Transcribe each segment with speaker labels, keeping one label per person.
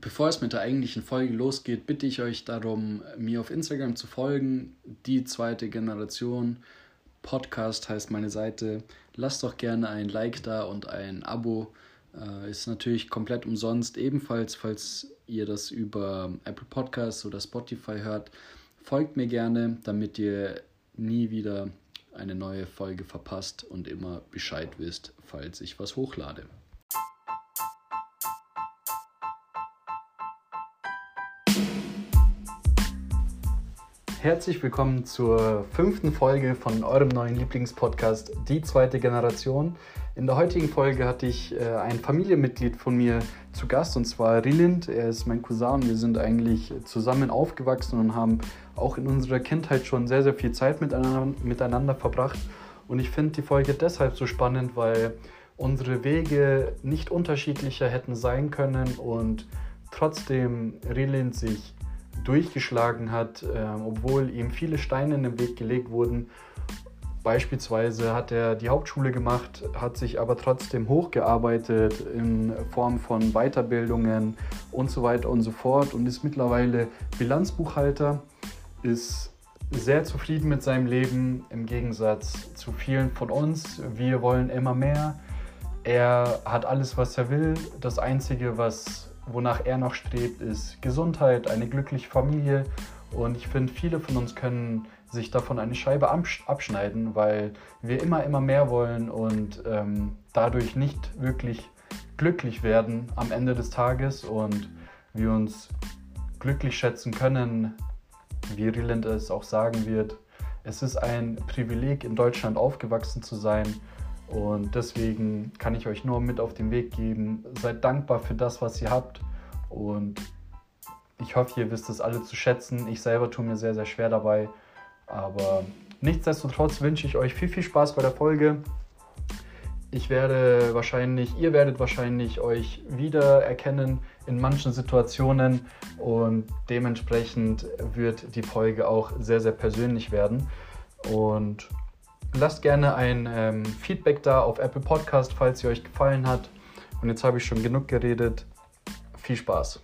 Speaker 1: Bevor es mit der eigentlichen Folge losgeht, bitte ich euch darum, mir auf Instagram zu folgen. Die zweite Generation Podcast heißt meine Seite. Lasst doch gerne ein Like da und ein Abo. Äh, ist natürlich komplett umsonst. Ebenfalls, falls ihr das über Apple Podcasts oder Spotify hört, folgt mir gerne, damit ihr nie wieder eine neue Folge verpasst und immer Bescheid wisst, falls ich was hochlade. Herzlich willkommen zur fünften Folge von eurem neuen Lieblingspodcast Die zweite Generation. In der heutigen Folge hatte ich äh, ein Familienmitglied von mir zu Gast und zwar Rilind. Er ist mein Cousin. Wir sind eigentlich zusammen aufgewachsen und haben auch in unserer Kindheit schon sehr, sehr viel Zeit miteinander, miteinander verbracht. Und ich finde die Folge deshalb so spannend, weil unsere Wege nicht unterschiedlicher hätten sein können und trotzdem Rilind sich durchgeschlagen hat, äh, obwohl ihm viele Steine in den Weg gelegt wurden. Beispielsweise hat er die Hauptschule gemacht, hat sich aber trotzdem hochgearbeitet in Form von Weiterbildungen und so weiter und so fort und ist mittlerweile Bilanzbuchhalter, ist sehr zufrieden mit seinem Leben im Gegensatz zu vielen von uns. Wir wollen immer mehr. Er hat alles, was er will. Das Einzige, was wonach er noch strebt, ist Gesundheit, eine glückliche Familie. Und ich finde, viele von uns können sich davon eine Scheibe abschneiden, weil wir immer, immer mehr wollen und ähm, dadurch nicht wirklich glücklich werden am Ende des Tages und wir uns glücklich schätzen können, wie Rieland es auch sagen wird. Es ist ein Privileg, in Deutschland aufgewachsen zu sein und deswegen kann ich euch nur mit auf den Weg geben. Seid dankbar für das, was ihr habt. Und ich hoffe, ihr wisst es alle zu schätzen. Ich selber tue mir sehr, sehr schwer dabei. Aber nichtsdestotrotz wünsche ich euch viel, viel Spaß bei der Folge. Ich werde wahrscheinlich, ihr werdet wahrscheinlich euch wiedererkennen in manchen Situationen und dementsprechend wird die Folge auch sehr, sehr persönlich werden. Und Lasst gerne ein ähm, Feedback da auf Apple Podcast, falls sie euch gefallen hat. Und jetzt habe ich schon genug geredet. Viel Spaß.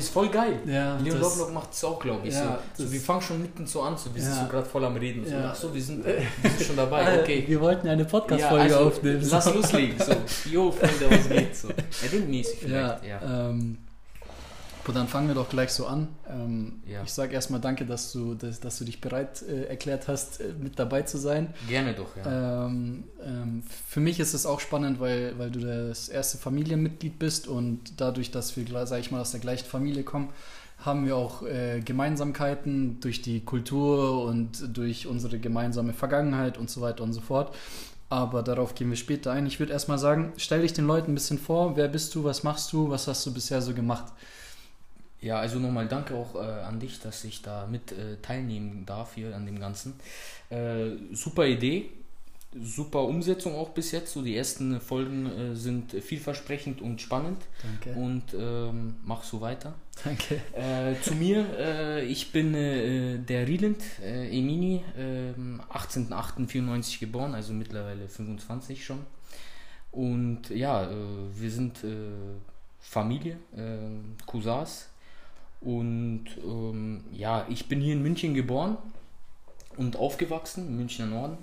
Speaker 2: Ist voll geil. Ja, Leon Lovelock macht es auch, glaube ich. Ja, so. so. wir fangen schon mitten so an, so, wir sind so gerade voll am Reden. So. Ach so, wir sind, wir sind schon dabei. Okay.
Speaker 3: Wir wollten eine Podcast-Folge also, aufnehmen.
Speaker 2: Lass loslegen. So, jo, Freunde, was geht? So. Erwindmäßig vielleicht.
Speaker 1: Ja, ähm, Gut, dann fangen wir doch gleich so an. Ähm, ja. Ich sage erstmal danke, dass du, dass, dass du dich bereit äh, erklärt hast, äh, mit dabei zu sein.
Speaker 2: Gerne doch, ja.
Speaker 1: Ähm, ähm, für mich ist es auch spannend, weil, weil du das erste Familienmitglied bist und dadurch, dass wir, sage ich mal, aus der gleichen Familie kommen, haben wir auch äh, Gemeinsamkeiten durch die Kultur und durch unsere gemeinsame Vergangenheit und so weiter und so fort. Aber darauf gehen wir später ein. Ich würde erstmal sagen, stell dich den Leuten ein bisschen vor. Wer bist du? Was machst du? Was hast du bisher so gemacht?
Speaker 2: Ja, also nochmal danke auch äh, an dich, dass ich da mit äh, teilnehmen darf hier an dem Ganzen. Äh, super Idee, super Umsetzung auch bis jetzt. So die ersten Folgen äh, sind vielversprechend und spannend. Danke. Und ähm, mach so weiter.
Speaker 1: Danke.
Speaker 2: Äh, zu mir, äh, ich bin der Rieland Emini, 18.08.94 ähm, geboren, also mittlerweile 25 schon. Und ja, wir sind Familie, Cousins und ähm, ja, ich bin hier in München geboren und aufgewachsen, im Münchner Norden.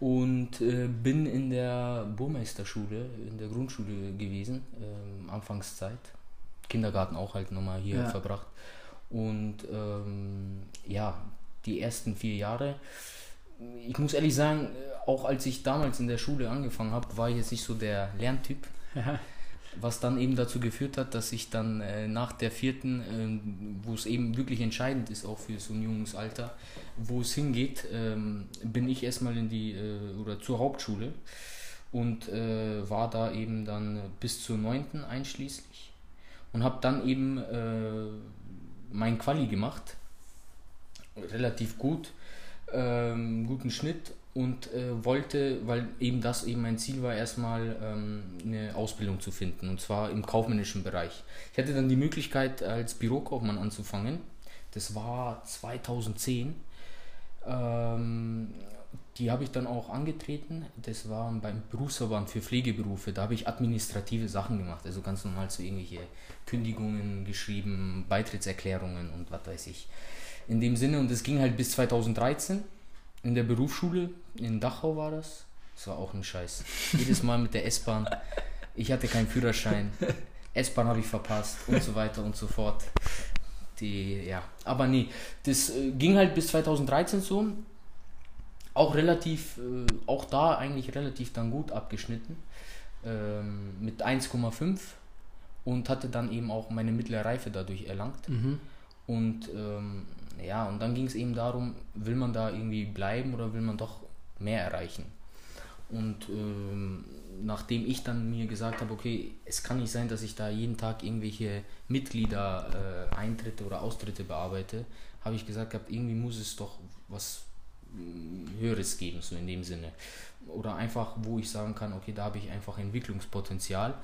Speaker 2: Und äh, bin in der Burmeisterschule, in der Grundschule gewesen, ähm, Anfangszeit. Kindergarten auch halt nochmal hier ja. verbracht. Und ähm, ja, die ersten vier Jahre. Ich muss ehrlich sagen, auch als ich damals in der Schule angefangen habe, war ich jetzt nicht so der Lerntyp. Ja was dann eben dazu geführt hat, dass ich dann äh, nach der vierten, äh, wo es eben wirklich entscheidend ist, auch für so ein junges Alter, wo es hingeht, ähm, bin ich erstmal in die äh, oder zur Hauptschule und äh, war da eben dann bis zur neunten einschließlich und habe dann eben äh, mein Quali gemacht, relativ gut, ähm, guten Schnitt und äh, wollte, weil eben das eben mein Ziel war, erstmal ähm, eine Ausbildung zu finden und zwar im kaufmännischen Bereich. Ich hatte dann die Möglichkeit, als Bürokaufmann anzufangen. Das war 2010. Ähm, die habe ich dann auch angetreten. Das war beim Berufsverband für Pflegeberufe. Da habe ich administrative Sachen gemacht. Also ganz normal so irgendwelche Kündigungen geschrieben, Beitrittserklärungen und was weiß ich. In dem Sinne, und das ging halt bis 2013 in der Berufsschule. In Dachau war das. Das war auch ein Scheiß. Jedes Mal mit der S-Bahn. Ich hatte keinen Führerschein. S-Bahn habe ich verpasst und so weiter und so fort. Die, ja, aber nee, das äh, ging halt bis 2013 so auch relativ, äh, auch da eigentlich relativ dann gut abgeschnitten ähm, mit 1,5 und hatte dann eben auch meine mittlere Reife dadurch erlangt. Mhm. Und ähm, ja, und dann ging es eben darum, will man da irgendwie bleiben oder will man doch mehr erreichen? Und ähm, nachdem ich dann mir gesagt habe, okay, es kann nicht sein, dass ich da jeden Tag irgendwelche Mitglieder äh, Eintritte oder Austritte bearbeite, habe ich gesagt gehabt, irgendwie muss es doch was Höheres geben, so in dem Sinne. Oder einfach, wo ich sagen kann, okay, da habe ich einfach Entwicklungspotenzial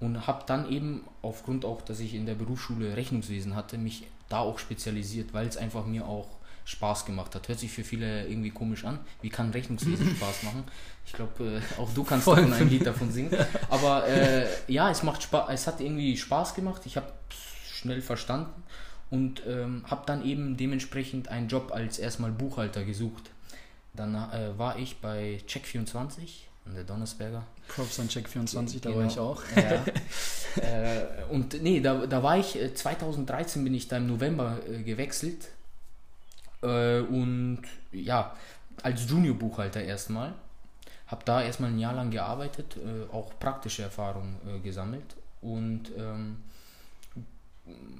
Speaker 2: und habe dann eben aufgrund auch, dass ich in der Berufsschule Rechnungswesen hatte, mich da auch spezialisiert, weil es einfach mir auch Spaß gemacht hat. Hört sich für viele irgendwie komisch an. Wie kann Rechnungswesen Spaß machen? Ich glaube, äh, auch du kannst davon ein Lied davon singen. Aber äh, ja, es macht Spaß. Es hat irgendwie Spaß gemacht. Ich habe schnell verstanden und ähm, habe dann eben dementsprechend einen Job als erstmal Buchhalter gesucht. Dann äh, war ich bei Check24 an der Donnersberger.
Speaker 1: Props an Check24, da genau. war ich auch.
Speaker 2: Ja. äh, und nee, da, da war ich, 2013 äh, bin ich da im November äh, gewechselt. Äh, und ja, als Junior-Buchhalter erstmal. Habe da erstmal ein Jahr lang gearbeitet, äh, auch praktische Erfahrungen gesammelt. Und ähm,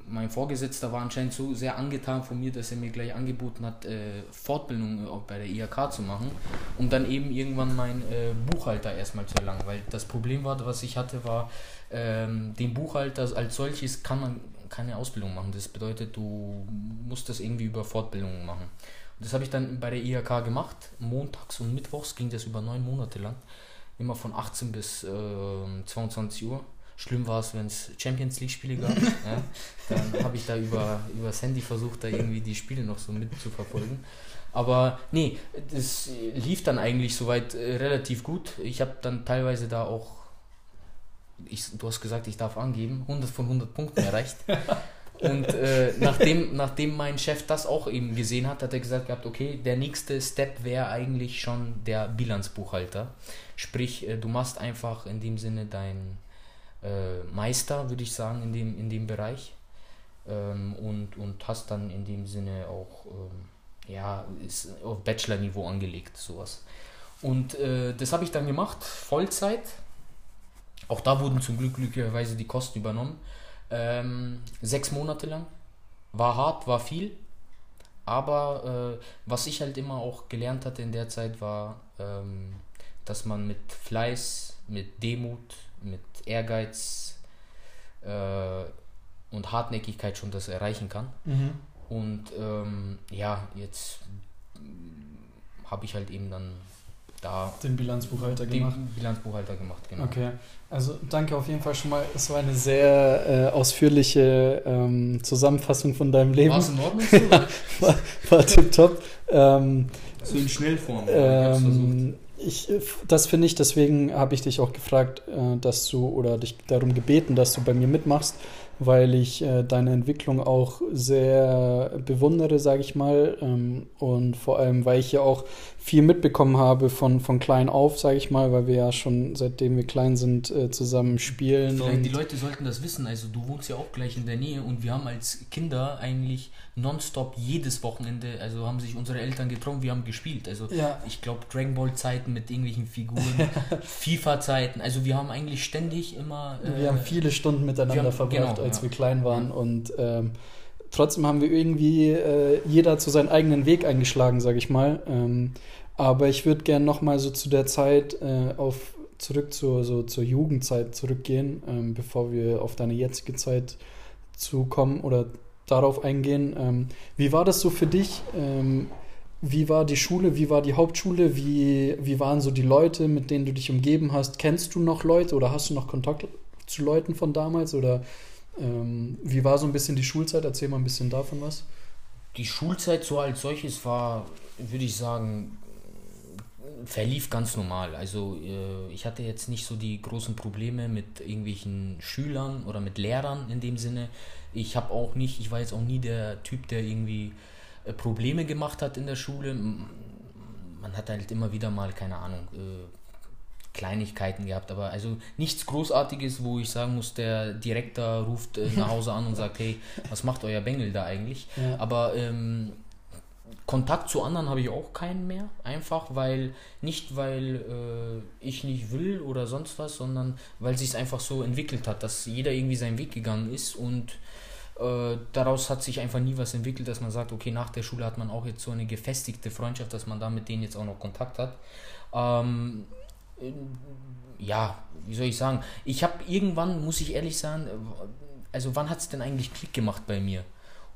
Speaker 2: mein Vorgesetzter war anscheinend so sehr angetan von mir, dass er mir gleich angeboten hat, äh, Fortbildung äh, bei der IHK zu machen, um dann eben irgendwann mein äh, Buchhalter erstmal zu erlangen. Weil das Problem war, was ich hatte, war, ähm, den Buchhalter als solches kann man keine Ausbildung machen. Das bedeutet, du musst das irgendwie über Fortbildungen machen. Und das habe ich dann bei der IHK gemacht. Montags und Mittwochs ging das über neun Monate lang. Immer von 18 bis äh, 22 Uhr. Schlimm war es, wenn es Champions League-Spiele gab. ja, dann habe ich da über, über das Handy versucht, da irgendwie die Spiele noch so mitzuverfolgen. Aber nee, das lief dann eigentlich soweit äh, relativ gut. Ich habe dann teilweise da auch, ich, du hast gesagt, ich darf angeben, 100 von 100 Punkten erreicht. Und äh, nachdem, nachdem mein Chef das auch eben gesehen hat, hat er gesagt gehabt, okay, der nächste Step wäre eigentlich schon der Bilanzbuchhalter. Sprich, äh, du machst einfach in dem Sinne dein äh, Meister, würde ich sagen, in dem, in dem Bereich. Ähm, und, und hast dann in dem Sinne auch, ähm, ja, ist auf Bachelor-Niveau angelegt, sowas. Und äh, das habe ich dann gemacht, Vollzeit. Auch da wurden zum Glück glücklicherweise die Kosten übernommen. Ähm, sechs Monate lang. War hart, war viel. Aber äh, was ich halt immer auch gelernt hatte in der Zeit war, ähm, dass man mit Fleiß, mit Demut, mit Ehrgeiz äh, und Hartnäckigkeit schon das erreichen kann. Mhm. Und ähm, ja, jetzt habe ich halt eben dann da
Speaker 1: den Bilanzbuchhalter den gemacht.
Speaker 2: Bilanzbuchhalter gemacht,
Speaker 1: genau. Okay, also danke auf jeden Fall schon mal. Es war eine sehr äh, ausführliche ähm, Zusammenfassung von deinem Leben. War es in Ordnung so? war, war tipptopp. Ähm,
Speaker 2: so in Schnellform.
Speaker 1: Ähm, ich, das finde ich, deswegen habe ich dich auch gefragt, äh, dass du oder dich darum gebeten, dass du bei mir mitmachst, weil ich äh, deine Entwicklung auch sehr bewundere, sage ich mal. Ähm, und vor allem, weil ich ja auch viel mitbekommen habe von, von klein auf, sage ich mal, weil wir ja schon seitdem wir klein sind äh, zusammen spielen.
Speaker 2: Vielleicht die Leute sollten das wissen. Also du wohnst ja auch gleich in der Nähe und wir haben als Kinder eigentlich nonstop jedes Wochenende, also haben sich unsere Eltern getroffen, wir haben gespielt. Also ja. ich glaube Dragon Ball Zeiten mit irgendwelchen Figuren, FIFA Zeiten. Also wir haben eigentlich ständig immer.
Speaker 1: Äh, wir haben viele Stunden miteinander haben, verbracht, genau, als ja. wir klein waren und ähm, trotzdem haben wir irgendwie äh, jeder zu seinem eigenen Weg eingeschlagen, sage ich mal. Ähm, aber ich würde gerne noch mal so zu der Zeit äh, auf zurück zur so zur Jugendzeit zurückgehen, ähm, bevor wir auf deine jetzige Zeit zukommen oder darauf eingehen. Ähm, wie war das so für dich? Ähm, wie war die Schule? Wie war die Hauptschule? Wie, wie waren so die Leute, mit denen du dich umgeben hast? Kennst du noch Leute oder hast du noch Kontakt zu Leuten von damals? Oder ähm, wie war so ein bisschen die Schulzeit? Erzähl mal ein bisschen davon was.
Speaker 2: Die Schulzeit so als solches war, würde ich sagen, verlief ganz normal. Also äh, ich hatte jetzt nicht so die großen Probleme mit irgendwelchen Schülern oder mit Lehrern in dem Sinne. Ich habe auch nicht, ich war jetzt auch nie der Typ, der irgendwie äh, Probleme gemacht hat in der Schule. Man hat halt immer wieder mal, keine Ahnung, äh, Kleinigkeiten gehabt, aber also nichts Großartiges, wo ich sagen muss, der Direktor ruft äh, nach Hause an und sagt, hey, was macht euer Bengel da eigentlich? Ja. Aber ähm, Kontakt zu anderen habe ich auch keinen mehr, einfach weil nicht weil äh, ich nicht will oder sonst was, sondern weil sich es einfach so entwickelt hat, dass jeder irgendwie seinen Weg gegangen ist und äh, daraus hat sich einfach nie was entwickelt, dass man sagt, okay, nach der Schule hat man auch jetzt so eine gefestigte Freundschaft, dass man da mit denen jetzt auch noch Kontakt hat. Ähm, ja, wie soll ich sagen, ich habe irgendwann, muss ich ehrlich sagen, also wann hat es denn eigentlich Klick gemacht bei mir?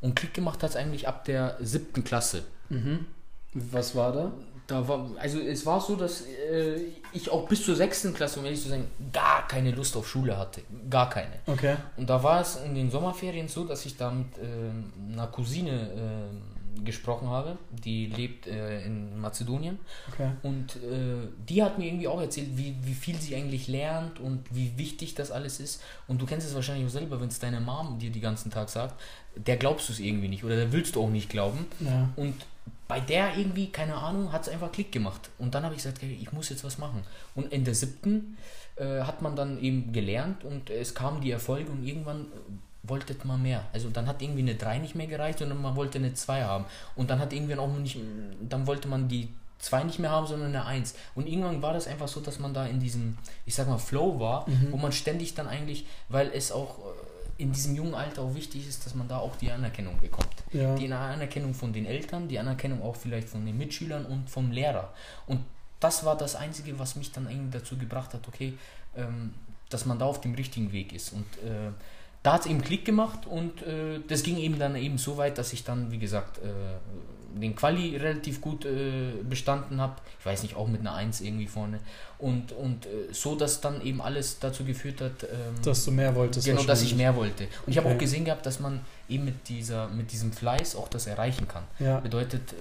Speaker 2: Und Klick gemacht hat es eigentlich ab der siebten Klasse.
Speaker 1: Mhm. Was war da?
Speaker 2: Da war, also es war so, dass äh, ich auch bis zur sechsten Klasse, um ehrlich zu sein, gar keine Lust auf Schule hatte. Gar keine.
Speaker 1: Okay.
Speaker 2: Und da war es in den Sommerferien so, dass ich da mit äh, einer Cousine äh, gesprochen habe. Die lebt äh, in Mazedonien.
Speaker 1: Okay.
Speaker 2: Und äh, die hat mir irgendwie auch erzählt, wie, wie viel sie eigentlich lernt und wie wichtig das alles ist. Und du kennst es wahrscheinlich auch selber, wenn es deine Mom dir den ganzen Tag sagt, der glaubst du es irgendwie nicht oder der willst du auch nicht glauben.
Speaker 1: Ja.
Speaker 2: Und bei der irgendwie, keine Ahnung, hat es einfach Klick gemacht. Und dann habe ich gesagt, ich muss jetzt was machen. Und in der siebten äh, hat man dann eben gelernt und es kamen die Erfolge und irgendwann wollte man mehr. Also dann hat irgendwie eine 3 nicht mehr gereicht, sondern man wollte eine 2 haben. Und dann hat irgendwann auch nicht, dann wollte man die 2 nicht mehr haben, sondern eine 1. Und irgendwann war das einfach so, dass man da in diesem, ich sag mal, Flow war, mhm. wo man ständig dann eigentlich, weil es auch äh, in diesem jungen Alter auch wichtig ist, dass man da auch die Anerkennung bekommt.
Speaker 1: Ja.
Speaker 2: Die Anerkennung von den Eltern, die Anerkennung auch vielleicht von den Mitschülern und vom Lehrer. Und das war das Einzige, was mich dann irgendwie dazu gebracht hat, okay, ähm, dass man da auf dem richtigen Weg ist. Und äh, da hat es eben Klick gemacht und äh, das ging eben dann eben so weit, dass ich dann, wie gesagt, äh, den Quali relativ gut äh, bestanden habe. Ich weiß nicht, auch mit einer 1 irgendwie vorne. Und, und äh, so, dass dann eben alles dazu geführt hat, ähm,
Speaker 1: dass du mehr wolltest.
Speaker 2: Genau, dass ich mehr wollte. Und ich habe auch gesehen gehabt, dass man eben mit, dieser, mit diesem Fleiß auch das erreichen kann.
Speaker 1: Ja.
Speaker 2: Bedeutet, äh,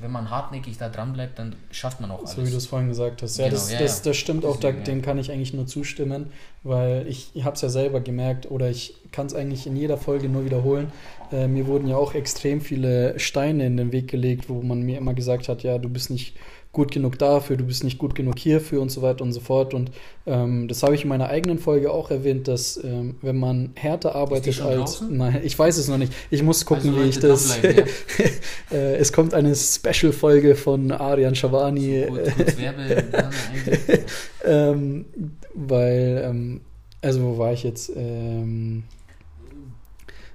Speaker 2: wenn man hartnäckig da dran bleibt, dann schafft man auch alles.
Speaker 1: So wie du es vorhin gesagt hast. Ja, genau, das, ja, das, das stimmt auch, da, dem kann ich eigentlich nur zustimmen, weil ich, ich habe es ja selber gemerkt oder ich kann es eigentlich in jeder Folge nur wiederholen. Äh, mir wurden ja auch extrem viele Steine in den Weg gelegt, wo man mir immer gesagt hat, ja, du bist nicht gut genug dafür, du bist nicht gut genug hierfür und so weiter und so fort. Und ähm, das habe ich in meiner eigenen Folge auch erwähnt, dass ähm, wenn man härter arbeitet als. Draußen? Nein, ich weiß es noch nicht. Ich muss gucken, also, wie ich das. Ja. äh, es kommt eine Special-Folge von Arian Shavani. So, ähm, weil, ähm, also wo war ich jetzt? Ähm,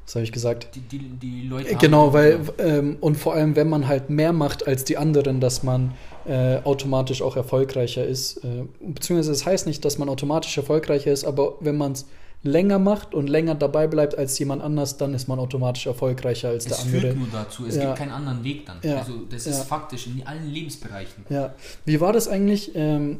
Speaker 1: was habe ich gesagt?
Speaker 2: Die, die, die Leute.
Speaker 1: Genau, weil, ähm, und vor allem, wenn man halt mehr macht als die anderen, dass man äh, automatisch auch erfolgreicher ist. Äh, beziehungsweise es das heißt nicht, dass man automatisch erfolgreicher ist, aber wenn man es länger macht und länger dabei bleibt als jemand anders, dann ist man automatisch erfolgreicher als es der andere. Es
Speaker 2: führt nur dazu, es ja. gibt keinen anderen Weg dann. Ja. Also das ist ja. faktisch in allen Lebensbereichen.
Speaker 1: Ja. Wie war das eigentlich? Ähm,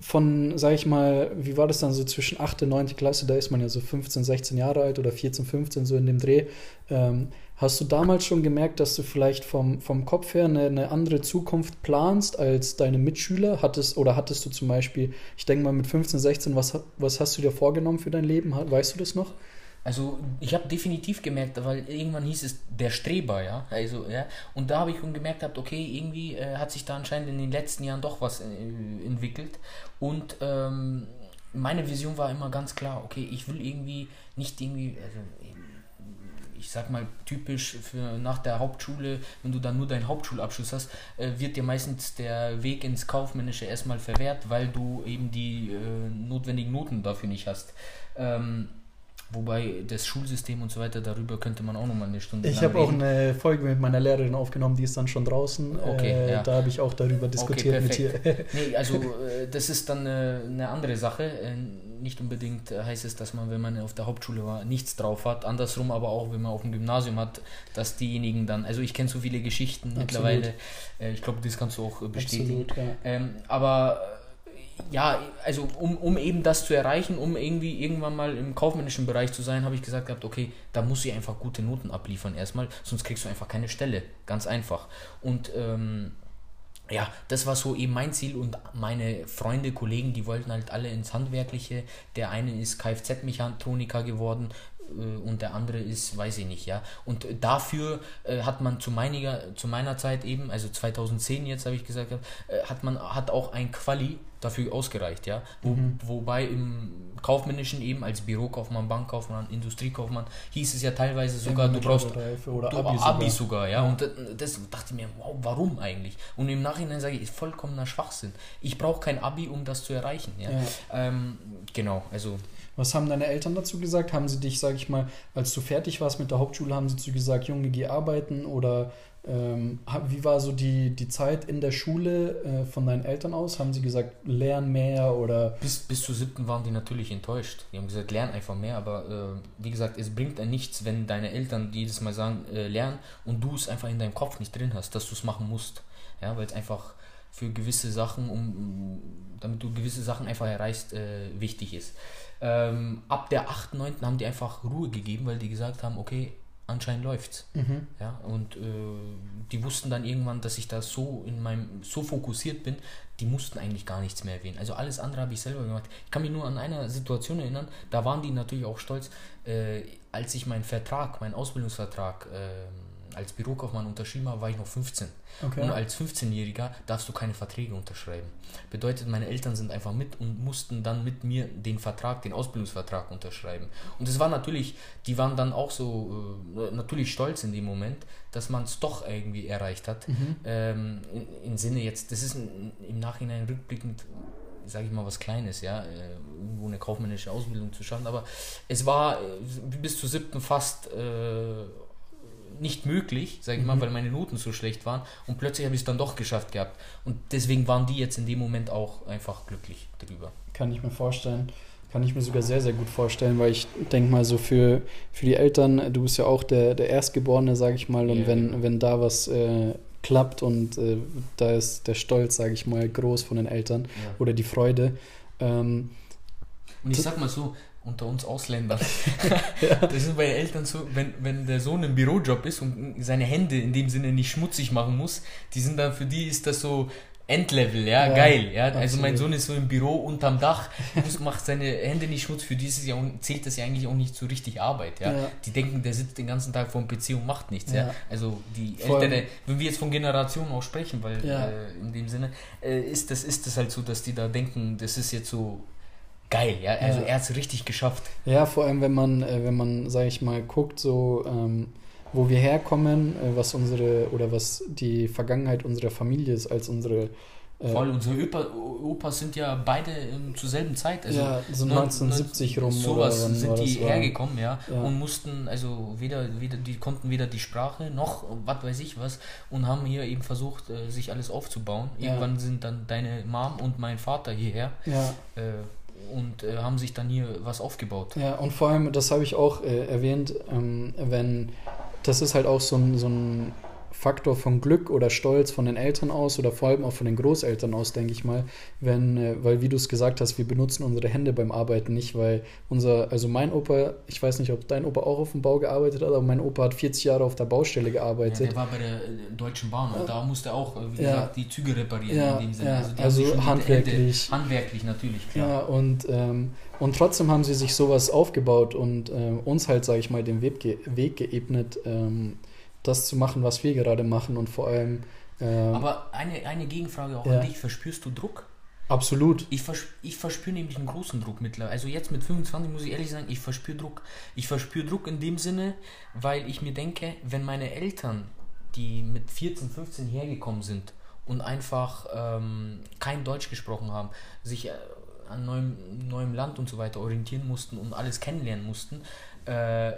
Speaker 1: von, sag ich mal, wie war das dann so zwischen 8. und 9. Klasse, da ist man ja so 15, 16 Jahre alt oder 14, 15, so in dem Dreh. Ähm, hast du damals schon gemerkt, dass du vielleicht vom, vom Kopf her eine, eine, andere Zukunft planst als deine Mitschüler? Hattest, oder hattest du zum Beispiel, ich denke mal mit 15, 16, was, was hast du dir vorgenommen für dein Leben? Weißt du das noch?
Speaker 2: Also ich habe definitiv gemerkt, weil irgendwann hieß es der Streber, ja. Also, ja. Und da habe ich schon gemerkt, okay, irgendwie äh, hat sich da anscheinend in den letzten Jahren doch was äh, entwickelt. Und ähm, meine Vision war immer ganz klar, okay, ich will irgendwie nicht irgendwie, also, ich sag mal typisch für nach der Hauptschule, wenn du dann nur deinen Hauptschulabschluss hast, äh, wird dir meistens der Weg ins Kaufmännische erstmal verwehrt, weil du eben die äh, notwendigen Noten dafür nicht hast. Ähm, Wobei das Schulsystem und so weiter, darüber könnte man auch nochmal eine Stunde
Speaker 1: Ich habe auch eine Folge mit meiner Lehrerin aufgenommen, die ist dann schon draußen.
Speaker 2: Okay, äh,
Speaker 1: ja. Da habe ich auch darüber diskutiert okay, mit
Speaker 2: ihr. nee, also äh, das ist dann eine, eine andere Sache. Äh, nicht unbedingt heißt es, dass man, wenn man auf der Hauptschule war, nichts drauf hat. Andersrum aber auch, wenn man auf dem Gymnasium hat, dass diejenigen dann, also ich kenne so viele Geschichten Absolut. mittlerweile. ich glaube, das kannst du auch bestätigen. Absolut, ja. ähm, aber ja, also um, um eben das zu erreichen, um irgendwie irgendwann mal im kaufmännischen Bereich zu sein, habe ich gesagt gehabt, okay, da muss ich einfach gute Noten abliefern erstmal, sonst kriegst du einfach keine Stelle. Ganz einfach. Und ähm, ja, das war so eben mein Ziel und meine Freunde, Kollegen, die wollten halt alle ins Handwerkliche. Der eine ist Kfz-Mechatroniker geworden und der andere ist, weiß ich nicht, ja. Und dafür äh, hat man zu meiner, zu meiner Zeit eben, also 2010 jetzt habe ich gesagt, äh, hat man hat auch ein Quali dafür ausgereicht, ja. Wo, mhm. Wobei im Kaufmännischen eben als Bürokaufmann, Bankkaufmann, Industriekaufmann hieß es ja teilweise sogar, du brauchst oder du, Abi, Abi sogar. sogar. ja. Und das dachte ich mir, wow, warum eigentlich? Und im Nachhinein sage ich, ist vollkommener Schwachsinn. Ich brauche kein Abi, um das zu erreichen, ja. ja. Ähm, genau, also
Speaker 1: was haben deine Eltern dazu gesagt? Haben sie dich, sag ich mal, als du fertig warst mit der Hauptschule, haben sie zu gesagt, Junge, geh arbeiten? Oder ähm, wie war so die, die Zeit in der Schule äh, von deinen Eltern aus? Haben sie gesagt, lern mehr oder.
Speaker 2: Bis, bis zu siebten waren die natürlich enttäuscht. Die haben gesagt, lern einfach mehr, aber äh, wie gesagt, es bringt dir nichts, wenn deine Eltern jedes Mal sagen, äh, lern und du es einfach in deinem Kopf nicht drin hast, dass du es machen musst. Ja, weil es einfach für gewisse Sachen, um, damit du gewisse Sachen einfach erreichst, äh, wichtig ist. Ähm, ab der 8., 9. haben die einfach Ruhe gegeben, weil die gesagt haben, okay, anscheinend läuft's. Mhm. Ja, und äh, die wussten dann irgendwann, dass ich da so in meinem, so fokussiert bin, die mussten eigentlich gar nichts mehr erwähnen. Also alles andere habe ich selber gemacht. Ich kann mich nur an eine Situation erinnern, da waren die natürlich auch stolz, äh, als ich meinen Vertrag, meinen Ausbildungsvertrag äh, als Bürokaufmann unterschrieben habe, war ich noch 15. Okay. Und als 15-Jähriger darfst du keine Verträge unterschreiben. Bedeutet, meine Eltern sind einfach mit und mussten dann mit mir den Vertrag, den Ausbildungsvertrag unterschreiben. Und es war natürlich, die waren dann auch so äh, natürlich stolz in dem Moment, dass man es doch irgendwie erreicht hat. Mhm. Ähm, Im Sinne jetzt, das ist ein, im Nachhinein rückblickend sage ich mal, was Kleines, ja, äh, irgendwo eine kaufmännische Ausbildung zu schaffen, aber es war äh, bis zur siebten fast äh, nicht möglich, sage ich mhm. mal, weil meine Noten so schlecht waren. Und plötzlich habe ich es dann doch geschafft gehabt. Und deswegen waren die jetzt in dem Moment auch einfach glücklich darüber.
Speaker 1: Kann ich mir vorstellen. Kann ich mir sogar sehr, sehr gut vorstellen, weil ich denke mal so für, für die Eltern, du bist ja auch der, der Erstgeborene, sage ich mal, und ja, wenn, wenn da was äh, klappt und äh, da ist der Stolz, sage ich mal, groß von den Eltern ja. oder die Freude. Ähm,
Speaker 2: und ich sag mal so, unter uns Ausländern. ja. Das ist bei Eltern so, wenn, wenn der Sohn im Bürojob ist und seine Hände in dem Sinne nicht schmutzig machen muss, die sind dann für die ist das so Endlevel, ja, ja geil. Ja. Also mein Sohn ist so im Büro unterm Dach, macht seine Hände nicht schmutzig, für die ist ja, zählt das ja eigentlich auch nicht so richtig Arbeit. Ja. ja. Die denken, der sitzt den ganzen Tag vor dem PC und macht nichts. Ja. Also die Eltern, wenn wir jetzt von Generationen auch sprechen, weil äh, in dem Sinne äh, ist das, ist das halt so, dass die da denken, das ist jetzt so geil, ja. Also ja. er hat es richtig geschafft.
Speaker 1: Ja, vor allem wenn man, äh, wenn man, sag ich mal, guckt, so ähm, wo wir herkommen, äh, was unsere oder was die Vergangenheit unserer Familie ist, als unsere
Speaker 2: äh, Voll, unsere Opa, Opas sind ja beide ähm, zur selben Zeit, also
Speaker 1: ja, so 1970 rum
Speaker 2: sowas oder sind die hergekommen, ja, ja, und mussten also weder, weder die konnten weder die Sprache noch was weiß ich was und haben hier eben versucht, sich alles aufzubauen. Irgendwann sind dann deine Mom und mein Vater hierher. Ja. Äh, und äh, haben sich dann hier was aufgebaut.
Speaker 1: Ja, und vor allem, das habe ich auch äh, erwähnt, ähm, wenn das ist halt auch so ein, so ein Faktor von Glück oder Stolz von den Eltern aus oder vor allem auch von den Großeltern aus, denke ich mal, wenn, äh, weil wie du es gesagt hast, wir benutzen unsere Hände beim Arbeiten nicht, weil unser, also mein Opa, ich weiß nicht, ob dein Opa auch auf dem Bau gearbeitet hat, aber mein Opa hat 40 Jahre auf der Baustelle gearbeitet. Ja,
Speaker 2: der war bei der äh, Deutschen Bahn und da musste er auch, äh, wie ja. gesagt, die Züge reparieren
Speaker 1: ja, in dem Sinne. Also, also handwerklich.
Speaker 2: handwerklich natürlich,
Speaker 1: klar. Ja, und, ähm, und trotzdem haben sie sich sowas aufgebaut und äh, uns halt, sage ich mal, den Weg, ge Weg geebnet, ähm, das zu machen, was wir gerade machen und vor allem.
Speaker 2: Äh, Aber eine, eine Gegenfrage auch ja. an dich: Verspürst du Druck?
Speaker 1: Absolut.
Speaker 2: Ich, vers ich verspüre nämlich einen großen Druck mittlerweile. Also jetzt mit 25 muss ich ehrlich sagen, ich verspüre Druck. Ich verspüre Druck in dem Sinne, weil ich mir denke, wenn meine Eltern, die mit 14, 15 hergekommen sind und einfach ähm, kein Deutsch gesprochen haben, sich äh, an neuem, neuem Land und so weiter orientieren mussten und alles kennenlernen mussten, äh,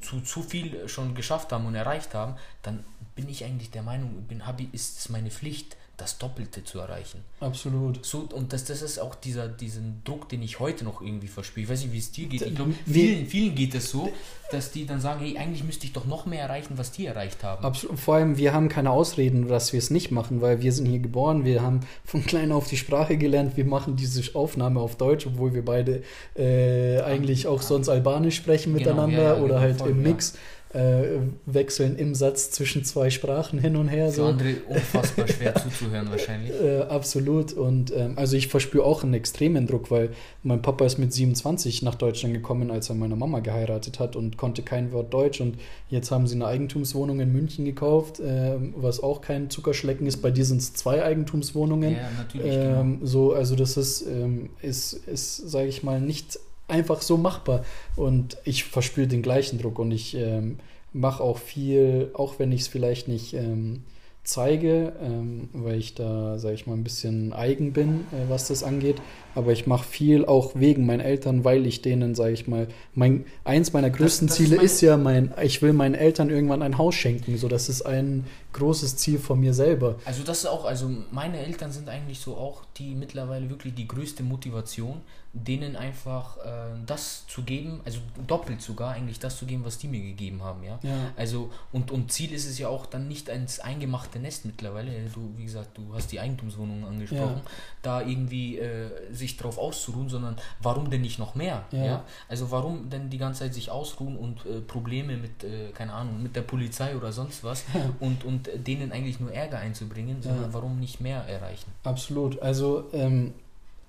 Speaker 2: zu, zu viel schon geschafft haben und erreicht haben, dann bin ich eigentlich der Meinung, bin, hab, ist es meine Pflicht, das Doppelte zu erreichen.
Speaker 1: Absolut.
Speaker 2: So, und das, das ist auch dieser diesen Druck, den ich heute noch irgendwie verspüre. Ich weiß nicht, wie es dir geht. Ich glaube, vielen, vielen geht es so, dass die dann sagen, hey, eigentlich müsste ich doch noch mehr erreichen, was die erreicht haben.
Speaker 1: Absolut. Vor allem, wir haben keine Ausreden, dass wir es nicht machen, weil wir sind hier geboren, wir haben von klein auf die Sprache gelernt, wir machen diese Aufnahme auf Deutsch, obwohl wir beide äh, eigentlich auch sonst Albanisch sprechen genau, miteinander ja, ja, oder genau, halt voll, im Mix. Ja äh, wechseln im Satz zwischen zwei Sprachen hin und her.
Speaker 2: Für so. andere unfassbar schwer zuzuhören wahrscheinlich.
Speaker 1: Äh, absolut. Und ähm, also ich verspüre auch einen extremen Druck, weil mein Papa ist mit 27 nach Deutschland gekommen, als er meine Mama geheiratet hat und konnte kein Wort Deutsch. Und jetzt haben sie eine Eigentumswohnung in München gekauft, äh, was auch kein Zuckerschlecken ist. Bei dir sind es zwei Eigentumswohnungen. Ja, natürlich. Ähm, genau. So, also das ist, ähm, ist, ist sage ich mal, nicht einfach so machbar. Und ich verspüre den gleichen Druck und ich ähm, mache auch viel, auch wenn ich es vielleicht nicht ähm, zeige, ähm, weil ich da, sage ich mal, ein bisschen eigen bin, äh, was das angeht. Aber ich mache viel auch wegen meinen Eltern, weil ich denen, sage ich mal, mein, eins meiner größten das, das Ziele ist, ist, ja, mein, ich will meinen Eltern irgendwann ein Haus schenken. So, das ist ein großes Ziel von mir selber.
Speaker 2: Also das ist auch, also meine Eltern sind eigentlich so auch die mittlerweile wirklich die größte Motivation, denen einfach äh, das zu geben, also doppelt sogar eigentlich das zu geben, was die mir gegeben haben, ja. ja. Also und, und Ziel ist es ja auch dann nicht ins eingemachte Nest mittlerweile. Du, wie gesagt, du hast die Eigentumswohnung angesprochen, ja. da irgendwie äh, sich drauf auszuruhen, sondern warum denn nicht noch mehr? Ja. ja? Also warum denn die ganze Zeit sich ausruhen und äh, Probleme mit, äh, keine Ahnung, mit der Polizei oder sonst was und, und denen eigentlich nur Ärger einzubringen, sondern warum nicht mehr erreichen?
Speaker 1: Absolut. Also ähm,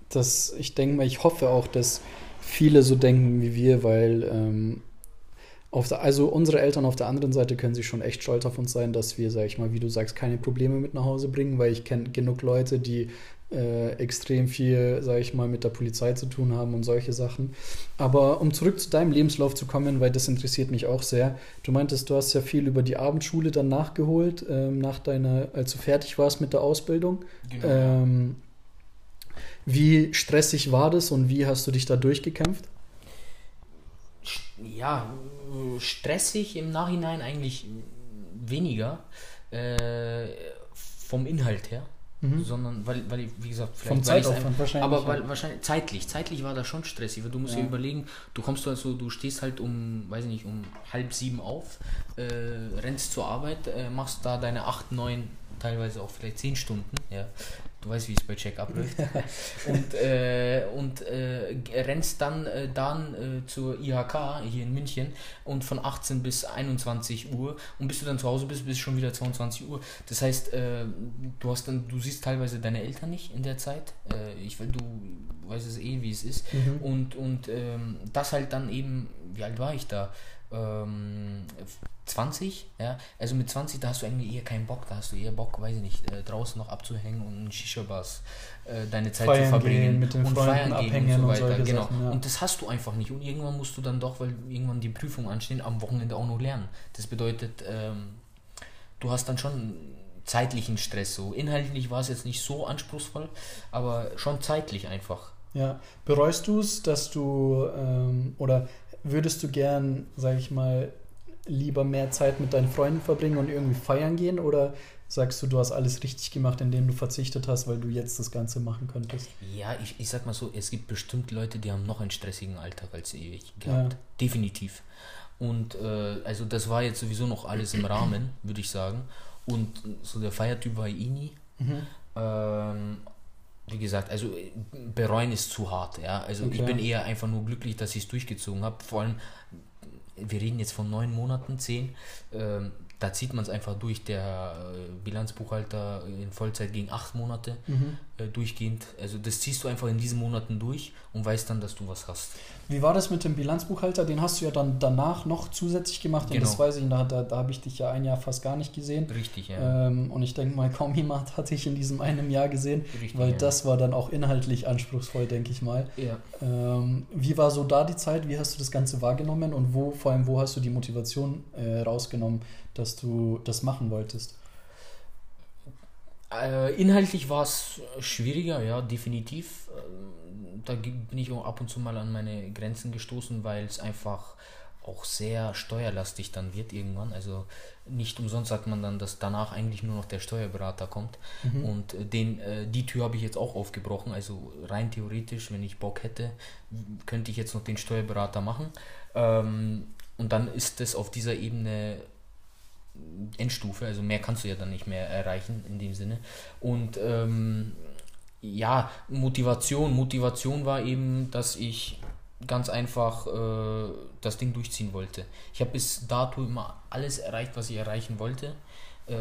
Speaker 1: das, ich denke mal, ich hoffe auch, dass viele so denken wie wir, weil ähm, auf der, also unsere Eltern auf der anderen Seite können sich schon echt stolz auf uns sein, dass wir, sag ich mal, wie du sagst, keine Probleme mit nach Hause bringen, weil ich kenne genug Leute, die äh, extrem viel, sag ich mal, mit der Polizei zu tun haben und solche Sachen. Aber um zurück zu deinem Lebenslauf zu kommen, weil das interessiert mich auch sehr. Du meintest, du hast ja viel über die Abendschule dann nachgeholt, ähm, nach deiner, als du fertig warst mit der Ausbildung. Genau. Ähm, wie stressig war das und wie hast du dich da durchgekämpft?
Speaker 2: Ja, stressig im Nachhinein eigentlich weniger äh, vom Inhalt her. Mhm. sondern weil, weil wie gesagt, vielleicht Vom Zeitaufwand wahrscheinlich. Aber weil wahrscheinlich zeitlich, zeitlich war das schon stressig, weil du musst ja. dir überlegen, du kommst also, du stehst halt um, weiß ich nicht, um halb sieben auf, äh, rennst zur Arbeit, äh, machst da deine acht, neun, teilweise auch vielleicht zehn Stunden, ja, du weißt, wie es bei Check abläuft. und äh, und äh, rennst dann, äh, dann äh, zur IHK hier in München und von 18 bis 21 Uhr und bis du dann zu Hause bist, bist schon wieder 22 Uhr. Das heißt, äh, du hast dann, du siehst teilweise deine Eltern nicht in der Zeit. Äh, ich will, du weißt es eh, wie es ist. Mhm. Und, und ähm, das halt dann eben, wie alt war ich da? Ähm, 20, ja, also mit 20, da hast du eigentlich eher keinen Bock, da hast du eher Bock, weiß ich nicht, äh, draußen noch abzuhängen und in Shisha-Bars äh, deine Zeit feiern zu verbringen mit den und Freunden feiern gehen und so weiter. Und genau. Sachen, ja. Und das hast du einfach nicht. Und irgendwann musst du dann doch, weil irgendwann die Prüfung anstehen, am Wochenende auch noch lernen. Das bedeutet, ähm, du hast dann schon zeitlichen Stress. So inhaltlich war es jetzt nicht so anspruchsvoll, aber schon zeitlich einfach.
Speaker 1: Ja, bereust du es, dass du ähm, oder würdest du gern, sag ich mal, lieber mehr Zeit mit deinen Freunden verbringen und irgendwie feiern gehen oder sagst du, du hast alles richtig gemacht, indem du verzichtet hast, weil du jetzt das Ganze machen könntest?
Speaker 2: Ja, ich, ich sag mal so, es gibt bestimmt Leute, die haben noch einen stressigen Alltag als ich gehabt. Ja. Definitiv. Und äh, also das war jetzt sowieso noch alles im Rahmen, würde ich sagen. Und so der Feiertyp war Ini. Mhm. Ähm, wie gesagt, also bereuen ist zu hart, ja. Also okay. ich bin eher einfach nur glücklich, dass ich es durchgezogen habe. Vor allem, wir reden jetzt von neun Monaten, zehn. Ähm, da zieht man es einfach durch. Der äh, Bilanzbuchhalter in Vollzeit gegen acht Monate mhm. äh, durchgehend. Also das ziehst du einfach in diesen Monaten durch und weißt dann, dass du was hast.
Speaker 1: Wie war das mit dem Bilanzbuchhalter? Den hast du ja dann danach noch zusätzlich gemacht und genau. das weiß ich, da, da, da habe ich dich ja ein Jahr fast gar nicht gesehen.
Speaker 2: Richtig, ja.
Speaker 1: Ähm, und ich denke mal, kaum jemand hat dich in diesem einen Jahr gesehen, Richtig, weil ja. das war dann auch inhaltlich anspruchsvoll, denke ich mal. Ja. Ähm, wie war so da die Zeit? Wie hast du das Ganze wahrgenommen und wo, vor allem, wo hast du die Motivation äh, rausgenommen? dass du das machen wolltest?
Speaker 2: Äh, inhaltlich war es schwieriger, ja, definitiv. Da bin ich auch ab und zu mal an meine Grenzen gestoßen, weil es einfach auch sehr steuerlastig dann wird irgendwann. Also nicht umsonst sagt man dann, dass danach eigentlich nur noch der Steuerberater kommt. Mhm. Und äh, den, äh, die Tür habe ich jetzt auch aufgebrochen. Also rein theoretisch, wenn ich Bock hätte, könnte ich jetzt noch den Steuerberater machen. Ähm, und dann ist es auf dieser Ebene Endstufe, also mehr kannst du ja dann nicht mehr erreichen in dem Sinne. Und ähm, ja, Motivation, Motivation war eben, dass ich ganz einfach äh, das Ding durchziehen wollte. Ich habe bis dato immer alles erreicht, was ich erreichen wollte. Äh,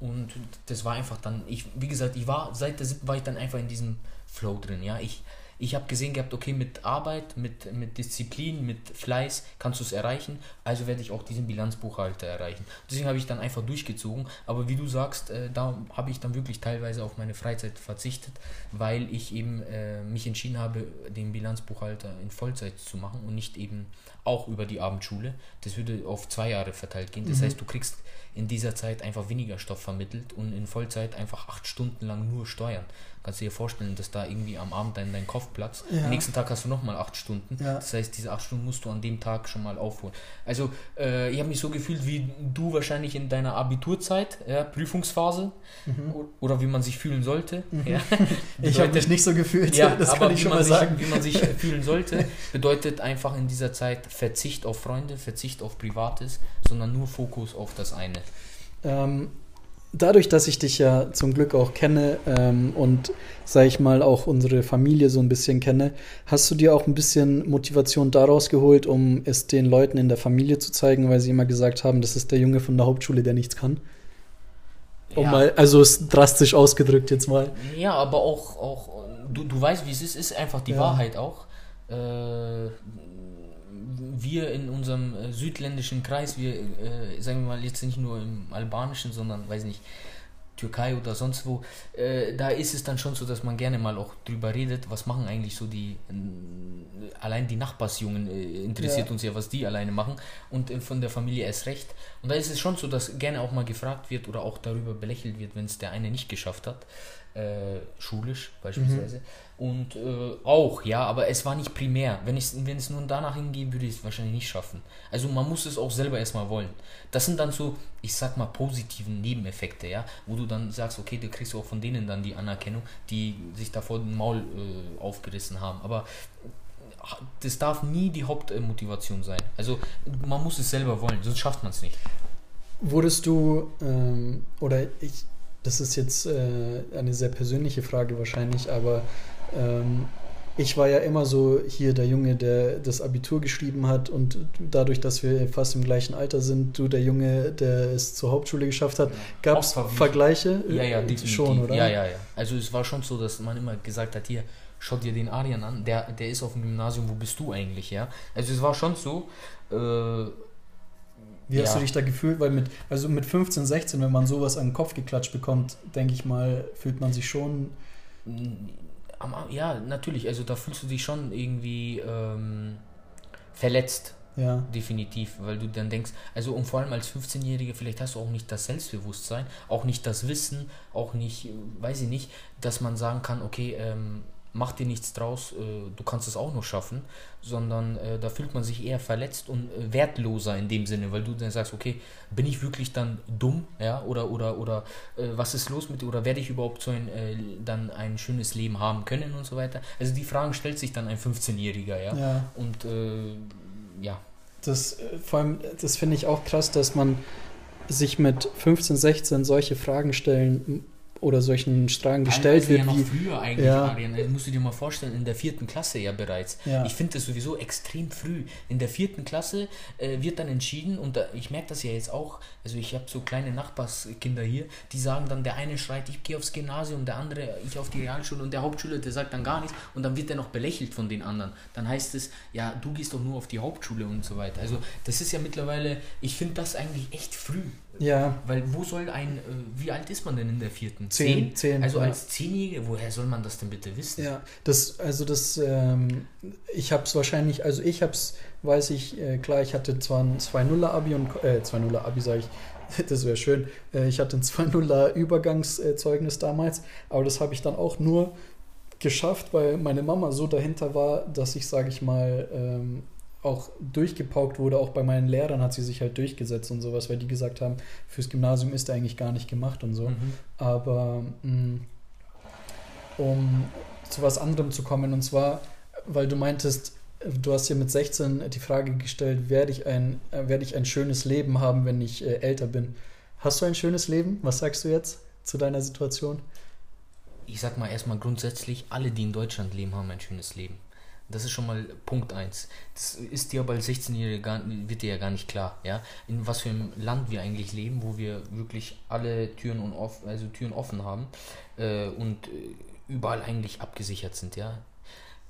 Speaker 2: und das war einfach dann, ich, wie gesagt, ich war seit der siebten war ich dann einfach in diesem Flow drin. Ja, ich ich habe gesehen gehabt, okay, mit Arbeit, mit, mit Disziplin, mit Fleiß kannst du es erreichen, also werde ich auch diesen Bilanzbuchhalter erreichen. Deswegen habe ich dann einfach durchgezogen, aber wie du sagst, äh, da habe ich dann wirklich teilweise auf meine Freizeit verzichtet, weil ich eben äh, mich entschieden habe, den Bilanzbuchhalter in Vollzeit zu machen und nicht eben auch über die Abendschule. Das würde auf zwei Jahre verteilt gehen. Das mhm. heißt, du kriegst in dieser Zeit einfach weniger Stoff vermittelt und in Vollzeit einfach acht Stunden lang nur Steuern. Kannst du dir vorstellen, dass da irgendwie am Abend dein, dein Kopf platzt. Ja. Am nächsten Tag hast du nochmal acht Stunden. Ja. Das heißt, diese acht Stunden musst du an dem Tag schon mal aufholen. Also, äh, ich habe mich so gefühlt wie du wahrscheinlich in deiner Abiturzeit, ja, Prüfungsphase mhm. oder wie man sich fühlen sollte. Mhm. Ja.
Speaker 1: ich habe mich nicht so gefühlt,
Speaker 2: ja, das kann ich schon mal sich, sagen. Wie man sich fühlen sollte, bedeutet einfach in dieser Zeit Verzicht auf Freunde, Verzicht auf Privates, sondern nur Fokus auf das eine.
Speaker 1: Ähm, dadurch, dass ich dich ja zum Glück auch kenne ähm, und, sag ich mal, auch unsere Familie so ein bisschen kenne, hast du dir auch ein bisschen Motivation daraus geholt, um es den Leuten in der Familie zu zeigen, weil sie immer gesagt haben, das ist der Junge von der Hauptschule, der nichts kann? Um ja. mal, also ist drastisch ausgedrückt jetzt mal.
Speaker 2: Ja, aber auch, auch du, du weißt, wie es ist, ist einfach die ja. Wahrheit auch. Äh, wir in unserem äh, südländischen Kreis, wir, äh, sagen wir mal jetzt nicht nur im albanischen, sondern, weiß nicht, Türkei oder sonst wo, äh, da ist es dann schon so, dass man gerne mal auch drüber redet, was machen eigentlich so die, äh, allein die Nachbarsjungen äh, interessiert ja. uns ja, was die alleine machen und äh, von der Familie erst recht. Und da ist es schon so, dass gerne auch mal gefragt wird oder auch darüber belächelt wird, wenn es der eine nicht geschafft hat, schulisch beispielsweise. Mhm. Und äh, auch, ja, aber es war nicht primär. Wenn, ich, wenn es nun danach hingeht, würde ich es wahrscheinlich nicht schaffen. Also man muss es auch selber erstmal wollen. Das sind dann so, ich sag mal, positiven Nebeneffekte, ja, wo du dann sagst, okay, du kriegst auch von denen dann die Anerkennung, die sich davor den Maul äh, aufgerissen haben. Aber das darf nie die Hauptmotivation sein. Also man muss es selber wollen, sonst schafft man es nicht.
Speaker 1: Wurdest du, ähm, oder ich, das ist jetzt äh, eine sehr persönliche Frage wahrscheinlich, aber ähm, ich war ja immer so hier der Junge, der das Abitur geschrieben hat und dadurch, dass wir fast im gleichen Alter sind, du der Junge, der es zur Hauptschule geschafft hat, gab es Vergleiche?
Speaker 2: Ja, ja, definitiv. Schon, oder? Ja, ja, ja. Also es war schon so, dass man immer gesagt hat, hier, schau dir den Arian an, der, der ist auf dem Gymnasium, wo bist du eigentlich, ja? Also es war schon so, äh,
Speaker 1: wie hast ja. du dich da gefühlt? Weil mit, also mit 15, 16, wenn man sowas an den Kopf geklatscht bekommt, denke ich mal, fühlt man sich schon
Speaker 2: ja, natürlich. Also da fühlst du dich schon irgendwie ähm, verletzt. Ja. Definitiv, weil du dann denkst, also und vor allem als 15-Jähriger, vielleicht hast du auch nicht das Selbstbewusstsein, auch nicht das Wissen, auch nicht, weiß ich nicht, dass man sagen kann, okay, ähm, mach dir nichts draus, äh, du kannst es auch noch schaffen, sondern äh, da fühlt man sich eher verletzt und äh, wertloser in dem Sinne, weil du dann sagst, okay, bin ich wirklich dann dumm, ja, oder oder oder äh, was ist los mit dir, oder werde ich überhaupt so ein äh, dann ein schönes Leben haben können und so weiter. Also die Fragen stellt sich dann ein 15-Jähriger, ja? ja. Und äh, ja.
Speaker 1: Das vor allem, das finde ich auch krass, dass man sich mit 15, 16 solche Fragen stellen oder solchen Fragen gestellt wird.
Speaker 2: Ja noch wie, früher eigentlich, ja. Adrian. Das musst du dir mal vorstellen, in der vierten Klasse ja bereits. Ja. Ich finde das sowieso extrem früh. In der vierten Klasse äh, wird dann entschieden, und da, ich merke das ja jetzt auch, also ich habe so kleine Nachbarskinder hier, die sagen dann, der eine schreit, ich gehe aufs Gymnasium, der andere, ich auf die Realschule und der Hauptschule, der sagt dann gar nichts und dann wird er noch belächelt von den anderen. Dann heißt es, ja, du gehst doch nur auf die Hauptschule und so weiter. Also das ist ja mittlerweile, ich finde das eigentlich echt früh. Ja. Weil wo soll ein, äh, wie alt ist man denn in der vierten? Zehn. Zehn also ja. als Zehnjährige, woher soll man das denn bitte wissen?
Speaker 1: Ja, das, also das, ähm, ich habe es wahrscheinlich, also ich habe es, weiß ich, äh, klar, ich hatte zwar ein 2-0er Abi und, äh, 2-0er Abi sage ich, das wäre schön, äh, ich hatte ein 2-0er Übergangszeugnis damals, aber das habe ich dann auch nur geschafft, weil meine Mama so dahinter war, dass ich, sage ich mal, ähm, auch durchgepaukt wurde, auch bei meinen Lehrern hat sie sich halt durchgesetzt und sowas, weil die gesagt haben, fürs Gymnasium ist er eigentlich gar nicht gemacht und so. Mhm. Aber mh, mm, um zu was anderem zu kommen, und zwar, weil du meintest, du hast hier mit 16 die Frage gestellt, werde ich ein, äh, werde ich ein schönes Leben haben, wenn ich äh, älter bin? Hast du ein schönes Leben? Was sagst du jetzt zu deiner Situation?
Speaker 2: Ich sag mal erstmal grundsätzlich, alle, die in Deutschland leben, haben ein schönes Leben Das ist schon mal Punkt 1. Das ist dir aber als 16-Jähriger wird dir ja gar nicht klar, ja, in was für einem Land wir eigentlich leben, wo wir wirklich alle Türen und off, also Türen offen haben äh, und äh, überall eigentlich abgesichert sind, ja.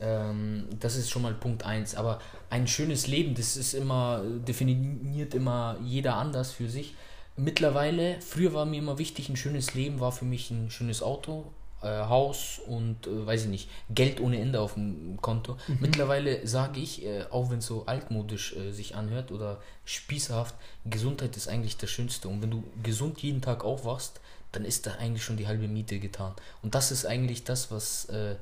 Speaker 2: Ähm, das ist schon mal Punkt 1. Aber ein schönes Leben, das ist immer, definiert immer jeder anders für sich. Mittlerweile, früher war mir immer wichtig, ein schönes Leben war für mich ein schönes Auto, Haus und äh, weiß ich nicht, Geld ohne Ende auf dem Konto. Mhm. Mittlerweile sage ich, äh, auch wenn es so altmodisch äh, sich anhört oder spießerhaft, Gesundheit ist eigentlich das Schönste. Und wenn du gesund jeden Tag aufwachst, dann ist da eigentlich schon die halbe Miete getan. Und das ist eigentlich das, was äh, äh,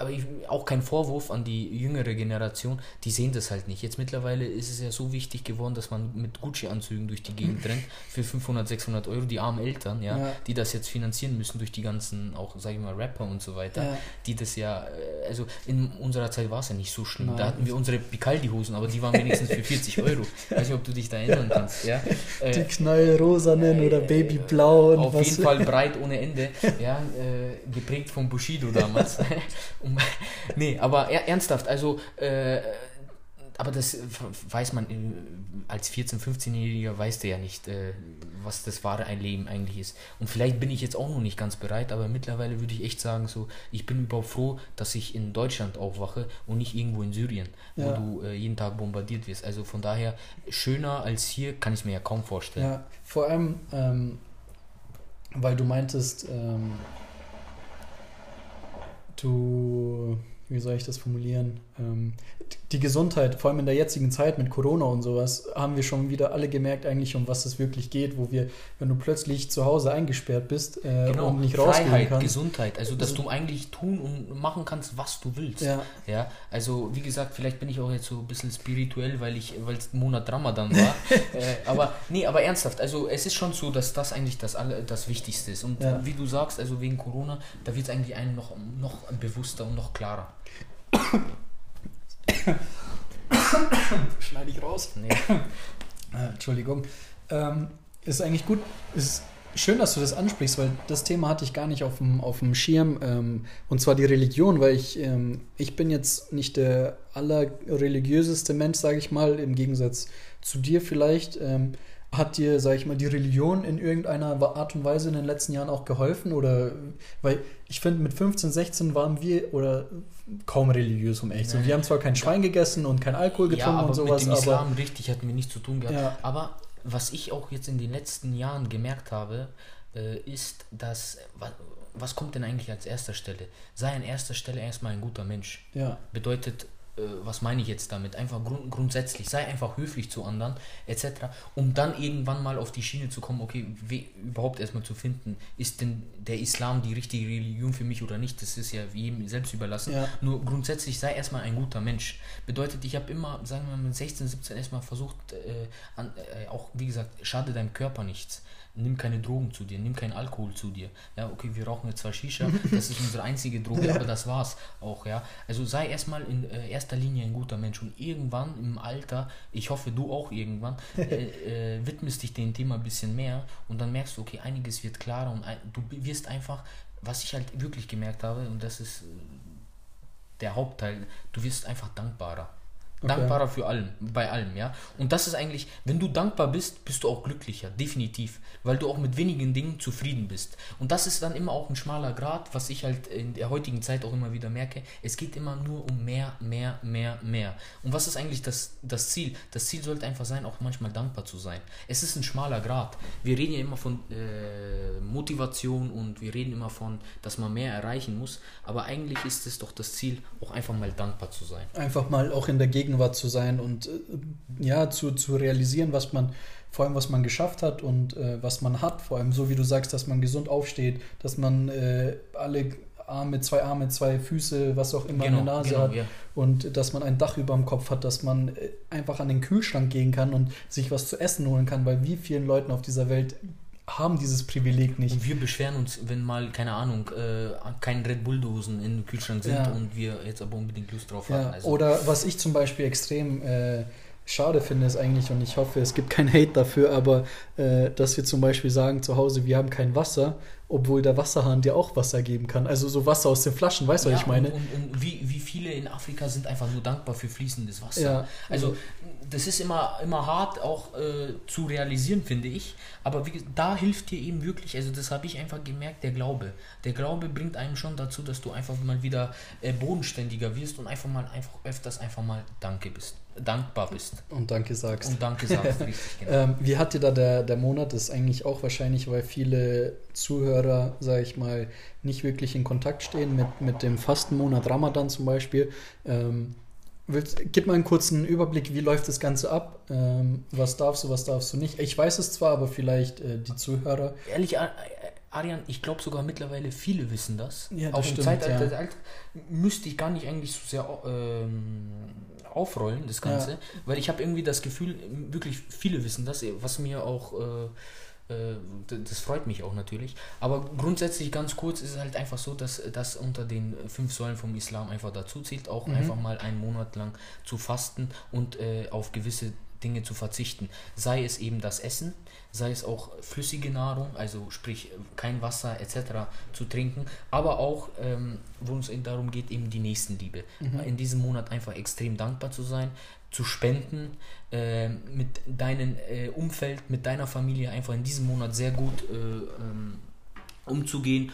Speaker 2: aber ich, auch kein Vorwurf an die jüngere Generation, die sehen das halt nicht. Jetzt mittlerweile ist es ja so wichtig geworden, dass man mit Gucci-Anzügen durch die Gegend rennt für 500, 600 Euro, die armen Eltern, ja, ja, die das jetzt finanzieren müssen durch die ganzen, auch sage ich mal, Rapper und so weiter, ja. die das ja, äh, also in unserer Zeit war es ja nicht so schlimm. Nein. Da hatten wir unsere Picaldi-Hosen, aber die waren wenigstens für 40 Euro. Ich weiß nicht, ob du dich da erinnern kannst. Ja?
Speaker 1: Die äh, knallrosanen äh, oder babyblau.
Speaker 2: Auf was. jeden Fall breit ohne Ende, ja, äh, geprägt von Bushido damals. nee, aber ernsthaft, also, äh, aber das weiß man, als 14-, 15-Jähriger weißt du ja nicht, äh, was das wahre ein Leben eigentlich ist. Und vielleicht bin ich jetzt auch noch nicht ganz bereit, aber mittlerweile würde ich echt sagen, so, ich bin überhaupt froh, dass ich in Deutschland aufwache und nicht irgendwo in Syrien, ja. wo du äh, jeden Tag bombardiert wirst. Also von daher, schöner als hier kann ich mir ja kaum vorstellen.
Speaker 1: Ja, vor allem, ähm, weil du meintest, ähm, du, wie soll ich das formulieren? Ähm, die Gesundheit, vor allem in der jetzigen Zeit mit Corona und sowas, haben wir schon wieder alle gemerkt, eigentlich um was es wirklich geht, wo wir, wenn du plötzlich zu Hause eingesperrt bist äh,
Speaker 2: genau. und nicht rausgehen Freiheit, kannst. Gesundheit, also dass also, du eigentlich tun und machen kannst, was du willst. Ja. ja. Also wie gesagt, vielleicht bin ich auch jetzt so ein bisschen spirituell, weil ich, weil es Monat Ramadan war. äh, aber nee, aber ernsthaft, also es ist schon so, dass das eigentlich das alle, das Wichtigste ist. Und ja. wie du sagst, also wegen Corona, da wird es eigentlich einem noch, noch bewusster und noch klarer.
Speaker 1: Schneide ich raus? Nee. Äh, Entschuldigung. Ähm, ist eigentlich gut. Ist schön, dass du das ansprichst, weil das Thema hatte ich gar nicht auf dem, auf dem Schirm. Ähm, und zwar die Religion, weil ich, ähm, ich bin jetzt nicht der allerreligiöseste Mensch, sage ich mal, im Gegensatz zu dir vielleicht. Ähm, hat dir, sag ich mal, die Religion in irgendeiner Art und Weise in den letzten Jahren auch geholfen? Oder, weil ich finde, mit 15, 16 waren wir oder kaum religiös, um echt zu sein. Wir haben zwar kein Schwein gegessen und kein Alkohol getrunken ja, und sowas,
Speaker 2: mit dem Islam aber. richtig hatten wir nichts zu tun gehabt. Ja. Aber was ich auch jetzt in den letzten Jahren gemerkt habe, äh, ist, dass. Was, kommt denn eigentlich als erster Stelle? Sei an erster Stelle erstmal ein guter Mensch. Ja. Bedeutet, was meine ich jetzt damit? Einfach grund grundsätzlich, sei einfach höflich zu anderen, etc., um dann irgendwann mal auf die Schiene zu kommen, okay, überhaupt erstmal zu finden, ist denn der Islam die richtige Religion für mich oder nicht? Das ist ja jedem selbst überlassen. Ja. Nur grundsätzlich sei erstmal ein guter Mensch. Bedeutet, ich habe immer, sagen wir mal, mit 16, 17 erstmal versucht, äh, an, äh, auch wie gesagt, schade deinem Körper nichts nimm keine Drogen zu dir, nimm keinen Alkohol zu dir. Ja, okay, wir rauchen jetzt zwar Shisha, das ist unsere einzige Droge, ja. aber das war's auch, ja. Also sei erstmal in äh, erster Linie ein guter Mensch und irgendwann im Alter, ich hoffe du auch irgendwann, äh, äh, widmest dich dem Thema ein bisschen mehr und dann merkst du, okay, einiges wird klarer und ein, du wirst einfach, was ich halt wirklich gemerkt habe, und das ist äh, der Hauptteil, du wirst einfach dankbarer. Okay. Dankbarer für allem, bei allem, ja. Und das ist eigentlich, wenn du dankbar bist, bist du auch glücklicher, definitiv, weil du auch mit wenigen Dingen zufrieden bist. Und das ist dann immer auch ein schmaler Grad, was ich halt in der heutigen Zeit auch immer wieder merke. Es geht immer nur um mehr, mehr, mehr, mehr. Und was ist eigentlich das, das Ziel? Das Ziel sollte einfach sein, auch manchmal dankbar zu sein. Es ist ein schmaler Grad. Wir reden ja immer von äh, Motivation und wir reden immer von, dass man mehr erreichen muss, aber eigentlich ist es doch das Ziel, auch einfach mal dankbar zu sein.
Speaker 1: Einfach mal auch in der Gegend Gegenwart zu sein und äh, ja, zu, zu realisieren, was man, vor allem was man geschafft hat und äh, was man hat, vor allem so wie du sagst, dass man gesund aufsteht, dass man äh, alle Arme, zwei Arme, zwei Füße, was auch immer genau, in der Nase genau, hat ja. und dass man ein Dach über dem Kopf hat, dass man äh, einfach an den Kühlschrank gehen kann und sich was zu essen holen kann, weil wie vielen Leuten auf dieser Welt haben dieses Privileg nicht.
Speaker 2: Und wir beschweren uns, wenn mal, keine Ahnung, äh, keine Red Bull-Dosen im Kühlschrank sind ja. und wir jetzt aber unbedingt Lust drauf
Speaker 1: ja.
Speaker 2: haben. Also
Speaker 1: Oder was ich zum Beispiel extrem äh, schade finde, ist eigentlich, und ich hoffe, es gibt kein Hate dafür, aber äh, dass wir zum Beispiel sagen zu Hause, wir haben kein Wasser, obwohl der Wasserhahn dir auch Wasser geben kann. Also so Wasser aus den Flaschen, weißt du, ja, was ich meine?
Speaker 2: Und, und, und, wie, wie viele in Afrika sind einfach nur dankbar für fließendes Wasser. Ja. Also das ist immer, immer hart auch äh, zu realisieren, finde ich. Aber wie, da hilft dir eben wirklich, also das habe ich einfach gemerkt, der Glaube. Der Glaube bringt einem schon dazu, dass du einfach mal wieder äh, bodenständiger wirst und einfach mal einfach öfters einfach mal Danke bist dankbar bist.
Speaker 1: Und Danke sagst.
Speaker 2: Und Danke sagst, richtig,
Speaker 1: genau. ähm, wie hat dir da der, der Monat? Das ist eigentlich auch wahrscheinlich, weil viele Zuhörer, sage ich mal, nicht wirklich in Kontakt stehen mit, mit dem Fastenmonat Ramadan zum Beispiel. Ähm, willst, gib mal einen kurzen Überblick, wie läuft das Ganze ab? Ähm, was darfst du, was darfst du nicht? Ich weiß es zwar, aber vielleicht äh, die Zuhörer.
Speaker 2: Ehrlich, Arian, ich glaube sogar mittlerweile viele wissen das.
Speaker 1: Ja, das Auch stimmt, im Zeitalter ja.
Speaker 2: müsste ich gar nicht eigentlich so sehr ähm, aufrollen, das Ganze, ja. weil ich habe irgendwie das Gefühl, wirklich viele wissen das, was mir auch, äh, das freut mich auch natürlich. Aber grundsätzlich ganz kurz ist es halt einfach so, dass das unter den fünf Säulen vom Islam einfach dazu zählt, auch mhm. einfach mal einen Monat lang zu fasten und äh, auf gewisse Dinge zu verzichten. Sei es eben das Essen, sei es auch flüssige Nahrung, also sprich kein Wasser etc. zu trinken, aber auch, ähm, wo es darum geht, eben die Nächstenliebe. Mhm. In diesem Monat einfach extrem dankbar zu sein, zu spenden, äh, mit deinem äh, Umfeld, mit deiner Familie einfach in diesem Monat sehr gut äh, ähm, umzugehen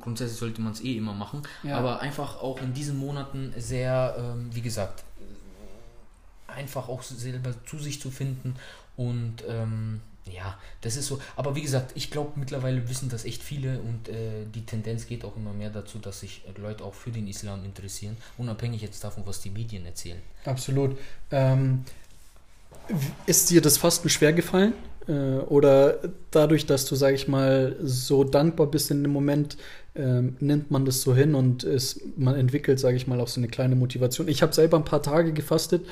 Speaker 2: grundsätzlich sollte man es eh immer machen, ja. aber einfach auch in diesen Monaten sehr, ähm, wie gesagt, einfach auch selber zu sich zu finden und ähm, ja, das ist so. Aber wie gesagt, ich glaube, mittlerweile wissen das echt viele und äh, die Tendenz geht auch immer mehr dazu, dass sich Leute auch für den Islam interessieren, unabhängig jetzt davon, was die Medien erzählen.
Speaker 1: Absolut. Ähm, ist dir das Fasten schwer gefallen? Äh, oder dadurch, dass du, sag ich mal, so dankbar bist in dem Moment, ähm, nimmt man das so hin und ist, man entwickelt, sage ich mal, auch so eine kleine Motivation. Ich habe selber ein paar Tage gefastet,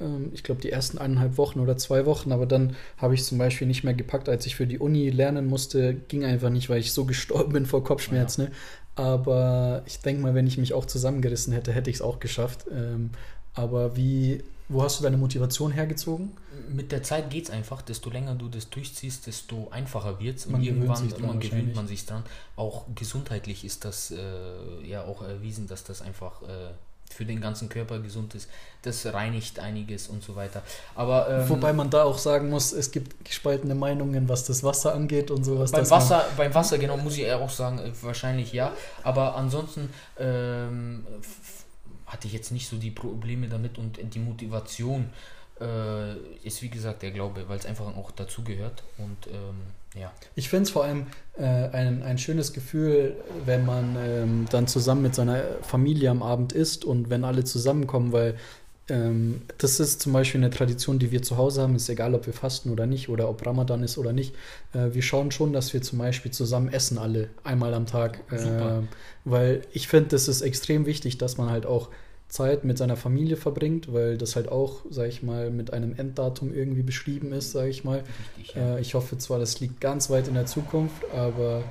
Speaker 1: ähm, ich glaube die ersten eineinhalb Wochen oder zwei Wochen, aber dann habe ich zum Beispiel nicht mehr gepackt, als ich für die Uni lernen musste, ging einfach nicht, weil ich so gestorben bin vor Kopfschmerzen. Ja. Ne? Aber ich denke mal, wenn ich mich auch zusammengerissen hätte, hätte ich es auch geschafft. Ähm, aber wie, wo hast du deine Motivation hergezogen?
Speaker 2: Mit der Zeit geht es einfach. Desto länger du das durchziehst, desto einfacher wird es. Und irgendwann dran, gewöhnt man sich dran. Auch gesundheitlich ist das äh, ja auch erwiesen, dass das einfach äh, für den ganzen Körper gesund ist. Das reinigt einiges und so weiter. Aber,
Speaker 1: ähm, Wobei man da auch sagen muss, es gibt gespaltene Meinungen, was das Wasser angeht und sowas.
Speaker 2: Beim Wasser, beim Wasser, genau, muss ich auch sagen, äh, wahrscheinlich ja. Aber ansonsten ähm, hatte ich jetzt nicht so die Probleme damit und die Motivation äh, ist wie gesagt der Glaube, weil es einfach auch dazu gehört und ähm, ja.
Speaker 1: Ich finde es vor allem äh, ein, ein schönes Gefühl, wenn man ähm, dann zusammen mit seiner Familie am Abend isst und wenn alle zusammenkommen, weil ähm, das ist zum Beispiel eine Tradition, die wir zu Hause haben. Ist egal, ob wir fasten oder nicht oder ob Ramadan ist oder nicht. Äh, wir schauen schon, dass wir zum Beispiel zusammen essen, alle einmal am Tag. Äh, weil ich finde, das ist extrem wichtig, dass man halt auch Zeit mit seiner Familie verbringt, weil das halt auch, sag ich mal, mit einem Enddatum irgendwie beschrieben ist, sag ich mal. Richtig, ja. äh, ich hoffe zwar, das liegt ganz weit in der Zukunft, aber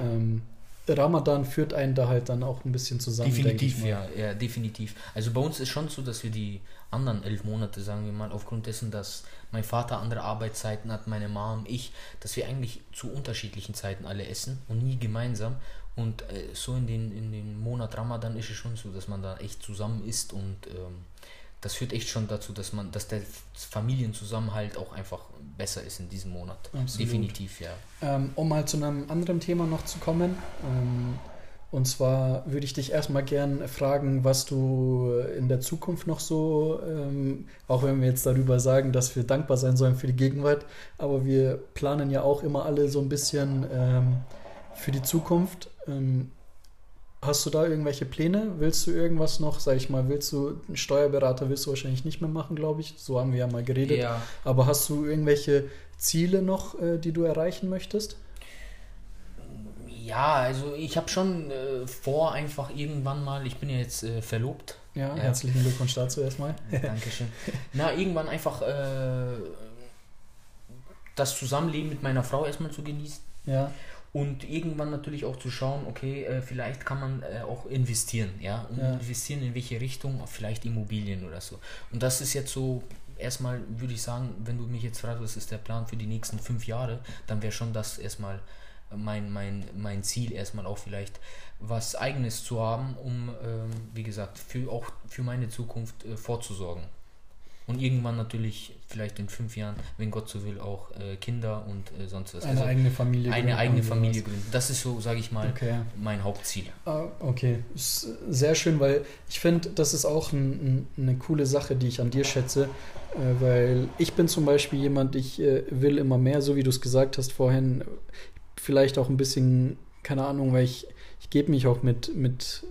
Speaker 1: ähm, Ramadan führt einen da halt dann auch ein bisschen zusammen.
Speaker 2: Definitiv, ja, ja, definitiv. Also bei uns ist schon so, dass wir die anderen elf Monate, sagen wir mal, aufgrund dessen, dass mein Vater andere Arbeitszeiten hat, meine Mom, ich, dass wir eigentlich zu unterschiedlichen Zeiten alle essen und nie gemeinsam. Und äh, so in den, in den Monat Ramadan ist es schon so, dass man da echt zusammen isst und ähm, das führt echt schon dazu, dass man, dass der Familienzusammenhalt auch einfach besser ist in diesem Monat. Absolut. Definitiv, ja.
Speaker 1: Ähm, um mal zu einem anderen Thema noch zu kommen. Ähm, und zwar würde ich dich erstmal gern fragen, was du in der Zukunft noch so, ähm, auch wenn wir jetzt darüber sagen, dass wir dankbar sein sollen für die Gegenwart, aber wir planen ja auch immer alle so ein bisschen ähm, für die Zukunft. Hast du da irgendwelche Pläne? Willst du irgendwas noch, sag ich mal, willst du einen Steuerberater willst du wahrscheinlich nicht mehr machen, glaube ich. So haben wir ja mal geredet. Ja. Aber hast du irgendwelche Ziele noch, äh, die du erreichen möchtest?
Speaker 2: Ja, also ich habe schon äh, vor, einfach irgendwann mal, ich bin ja jetzt äh, verlobt.
Speaker 1: Ja, ja, herzlichen Glückwunsch dazu erstmal.
Speaker 2: Dankeschön. Na, irgendwann einfach äh, das Zusammenleben mit meiner Frau erstmal zu genießen.
Speaker 1: Ja
Speaker 2: und irgendwann natürlich auch zu schauen, okay, äh, vielleicht kann man äh, auch investieren, ja, und ja. investieren in welche Richtung, vielleicht Immobilien oder so. Und das ist jetzt so erstmal würde ich sagen, wenn du mich jetzt fragst, was ist der Plan für die nächsten fünf Jahre, dann wäre schon das erstmal mein, mein, mein Ziel, erstmal auch vielleicht was Eigenes zu haben, um, ähm, wie gesagt, für, auch für meine Zukunft äh, vorzusorgen. Und irgendwann natürlich, vielleicht in fünf Jahren, wenn Gott so will, auch äh, Kinder und äh, sonst was.
Speaker 1: Eine also eigene Familie
Speaker 2: gründen. Eine eigene Familie gründen. Das ist so, sage ich mal, okay. mein Hauptziel.
Speaker 1: Ah, okay, ist sehr schön, weil ich finde, das ist auch ein, ein, eine coole Sache, die ich an dir schätze, äh, weil ich bin zum Beispiel jemand, ich äh, will immer mehr, so wie du es gesagt hast vorhin, vielleicht auch ein bisschen, keine Ahnung, weil ich, ich gebe mich auch mit, mit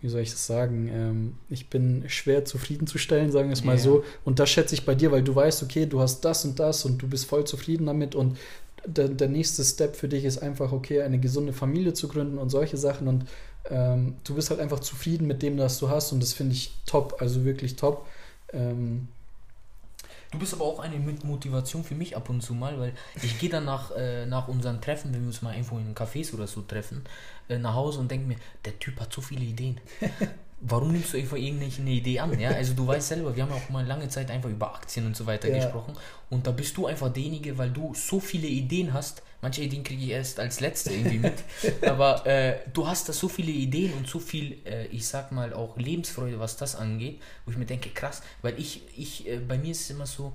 Speaker 1: wie soll ich das sagen, ähm, ich bin schwer zufriedenzustellen, sagen wir es mal yeah. so. Und das schätze ich bei dir, weil du weißt, okay, du hast das und das und du bist voll zufrieden damit und der, der nächste Step für dich ist einfach, okay, eine gesunde Familie zu gründen und solche Sachen und ähm, du bist halt einfach zufrieden mit dem, was du hast und das finde ich top, also wirklich top. Ähm,
Speaker 2: Du bist aber auch eine Motivation für mich ab und zu mal, weil ich gehe dann nach, äh, nach unseren Treffen, wenn wir uns mal irgendwo in Cafés oder so treffen, äh, nach Hause und denke mir, der Typ hat so viele Ideen. Warum nimmst du einfach irgendeine Idee an? Ja? Also du weißt selber, wir haben auch mal lange Zeit einfach über Aktien und so weiter ja. gesprochen und da bist du einfach derjenige, weil du so viele Ideen hast, Manche Ideen kriege ich erst als letzte irgendwie mit. Aber äh, du hast da so viele Ideen und so viel, äh, ich sag mal, auch Lebensfreude, was das angeht, wo ich mir denke, krass, weil ich, ich, äh, bei mir ist es immer so,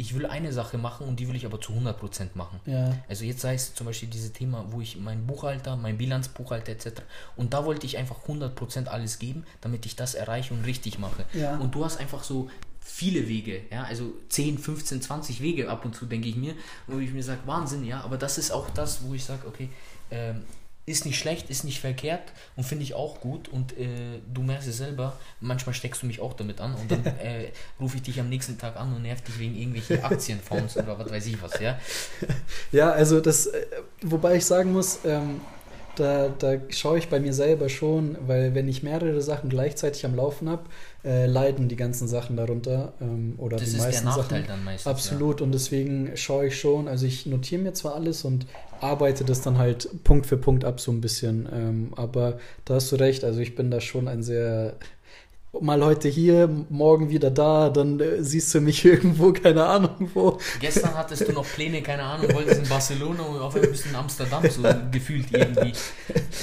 Speaker 2: ich will eine Sache machen und die will ich aber zu 100% machen. Ja. Also jetzt sei es zum Beispiel dieses Thema, wo ich meinen Buchhalter, mein Bilanzbuchhalter etc. Und da wollte ich einfach 100% alles geben, damit ich das erreiche und richtig mache. Ja. Und du hast einfach so viele Wege, ja, also 10, 15, 20 Wege ab und zu, denke ich mir, wo ich mir sage, Wahnsinn, ja, aber das ist auch das, wo ich sage, okay, ähm, ist nicht schlecht, ist nicht verkehrt und finde ich auch gut und äh, du merkst es selber, manchmal steckst du mich auch damit an und dann äh, rufe ich dich am nächsten Tag an und nerv dich wegen irgendwelchen Aktienfonds oder was weiß ich was, ja.
Speaker 1: Ja, also das, äh, wobei ich sagen muss, ähm, da, da schaue ich bei mir selber schon, weil wenn ich mehrere Sachen gleichzeitig am Laufen habe, äh, leiden die ganzen Sachen darunter ähm, oder das die meisten Sachen. Dann meistens, Absolut ja. und deswegen schaue ich schon, also ich notiere mir zwar alles und arbeite das dann halt Punkt für Punkt ab so ein bisschen, ähm, aber da hast du recht, also ich bin da schon ein sehr mal heute hier, morgen wieder da, dann äh, siehst du mich irgendwo, keine Ahnung wo.
Speaker 2: Gestern hattest du noch Pläne, keine Ahnung, wolltest in Barcelona und auf einmal bist du in Amsterdam, so gefühlt irgendwie.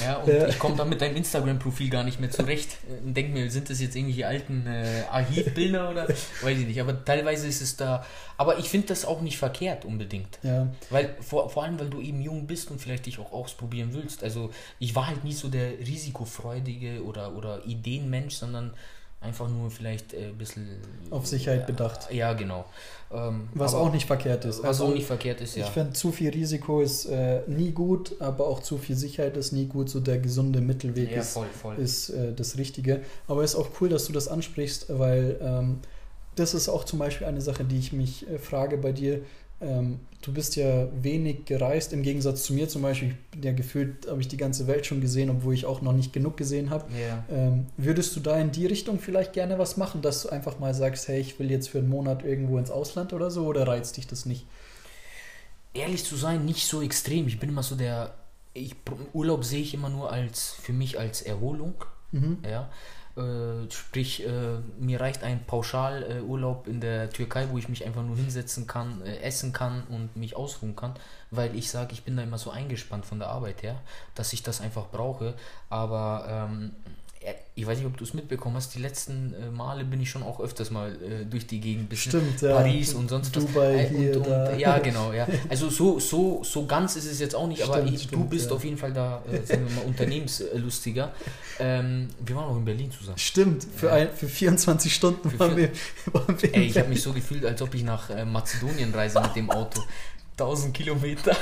Speaker 2: Ja, und ja. ich komme da mit deinem Instagram-Profil gar nicht mehr zurecht. Und denk mir, sind das jetzt irgendwelche alten äh, Archivbilder oder weiß ich nicht. Aber teilweise ist es da. Aber ich finde das auch nicht verkehrt unbedingt. Ja. Weil, vor, vor allem, weil du eben jung bist und vielleicht dich auch ausprobieren willst. Also ich war halt nie so der risikofreudige oder, oder Ideenmensch, sondern Einfach nur vielleicht ein äh, bisschen.
Speaker 1: Auf Sicherheit bedacht.
Speaker 2: Ja, genau.
Speaker 1: Ähm, was auch nicht verkehrt ist.
Speaker 2: Was also, auch nicht verkehrt ist,
Speaker 1: ja. Ich finde, zu viel Risiko ist äh, nie gut, aber auch zu viel Sicherheit ist nie gut. So der gesunde Mittelweg ja, ist, voll, voll. ist äh, das Richtige. Aber es ist auch cool, dass du das ansprichst, weil ähm, das ist auch zum Beispiel eine Sache, die ich mich äh, frage bei dir. Ähm, du bist ja wenig gereist, im Gegensatz zu mir zum Beispiel. Ich bin ja gefühlt, habe ich die ganze Welt schon gesehen, obwohl ich auch noch nicht genug gesehen habe. Yeah. Ähm, würdest du da in die Richtung vielleicht gerne was machen, dass du einfach mal sagst, hey, ich will jetzt für einen Monat irgendwo ins Ausland oder so, oder reizt dich das nicht?
Speaker 2: Ehrlich zu sein, nicht so extrem. Ich bin immer so der, ich, Urlaub sehe ich immer nur als, für mich als Erholung. Mhm. Ja. Äh, sprich, äh, mir reicht ein Pauschalurlaub äh, in der Türkei, wo ich mich einfach nur hinsetzen kann, äh, essen kann und mich ausruhen kann, weil ich sage, ich bin da immer so eingespannt von der Arbeit her, dass ich das einfach brauche. Aber ähm, ich weiß nicht, ob du es mitbekommen hast, die letzten äh, Male bin ich schon auch öfters mal äh, durch die Gegend bis
Speaker 1: Stimmt,
Speaker 2: Paris ja. und sonst
Speaker 1: Dubai was. Hier, und,
Speaker 2: und, ja, genau, ja. Also so, so, so ganz ist es jetzt auch nicht, stimmt, aber ich, stimmt, du bist ja. auf jeden Fall da, äh, sagen wir mal, unternehmenslustiger. Ähm, wir waren auch in Berlin zusammen.
Speaker 1: Stimmt, für, ein, für 24 Stunden für waren, wir,
Speaker 2: waren wir Ey, ich habe mich so gefühlt, als ob ich nach äh, Mazedonien reise mit dem Auto. 1000 Kilometer.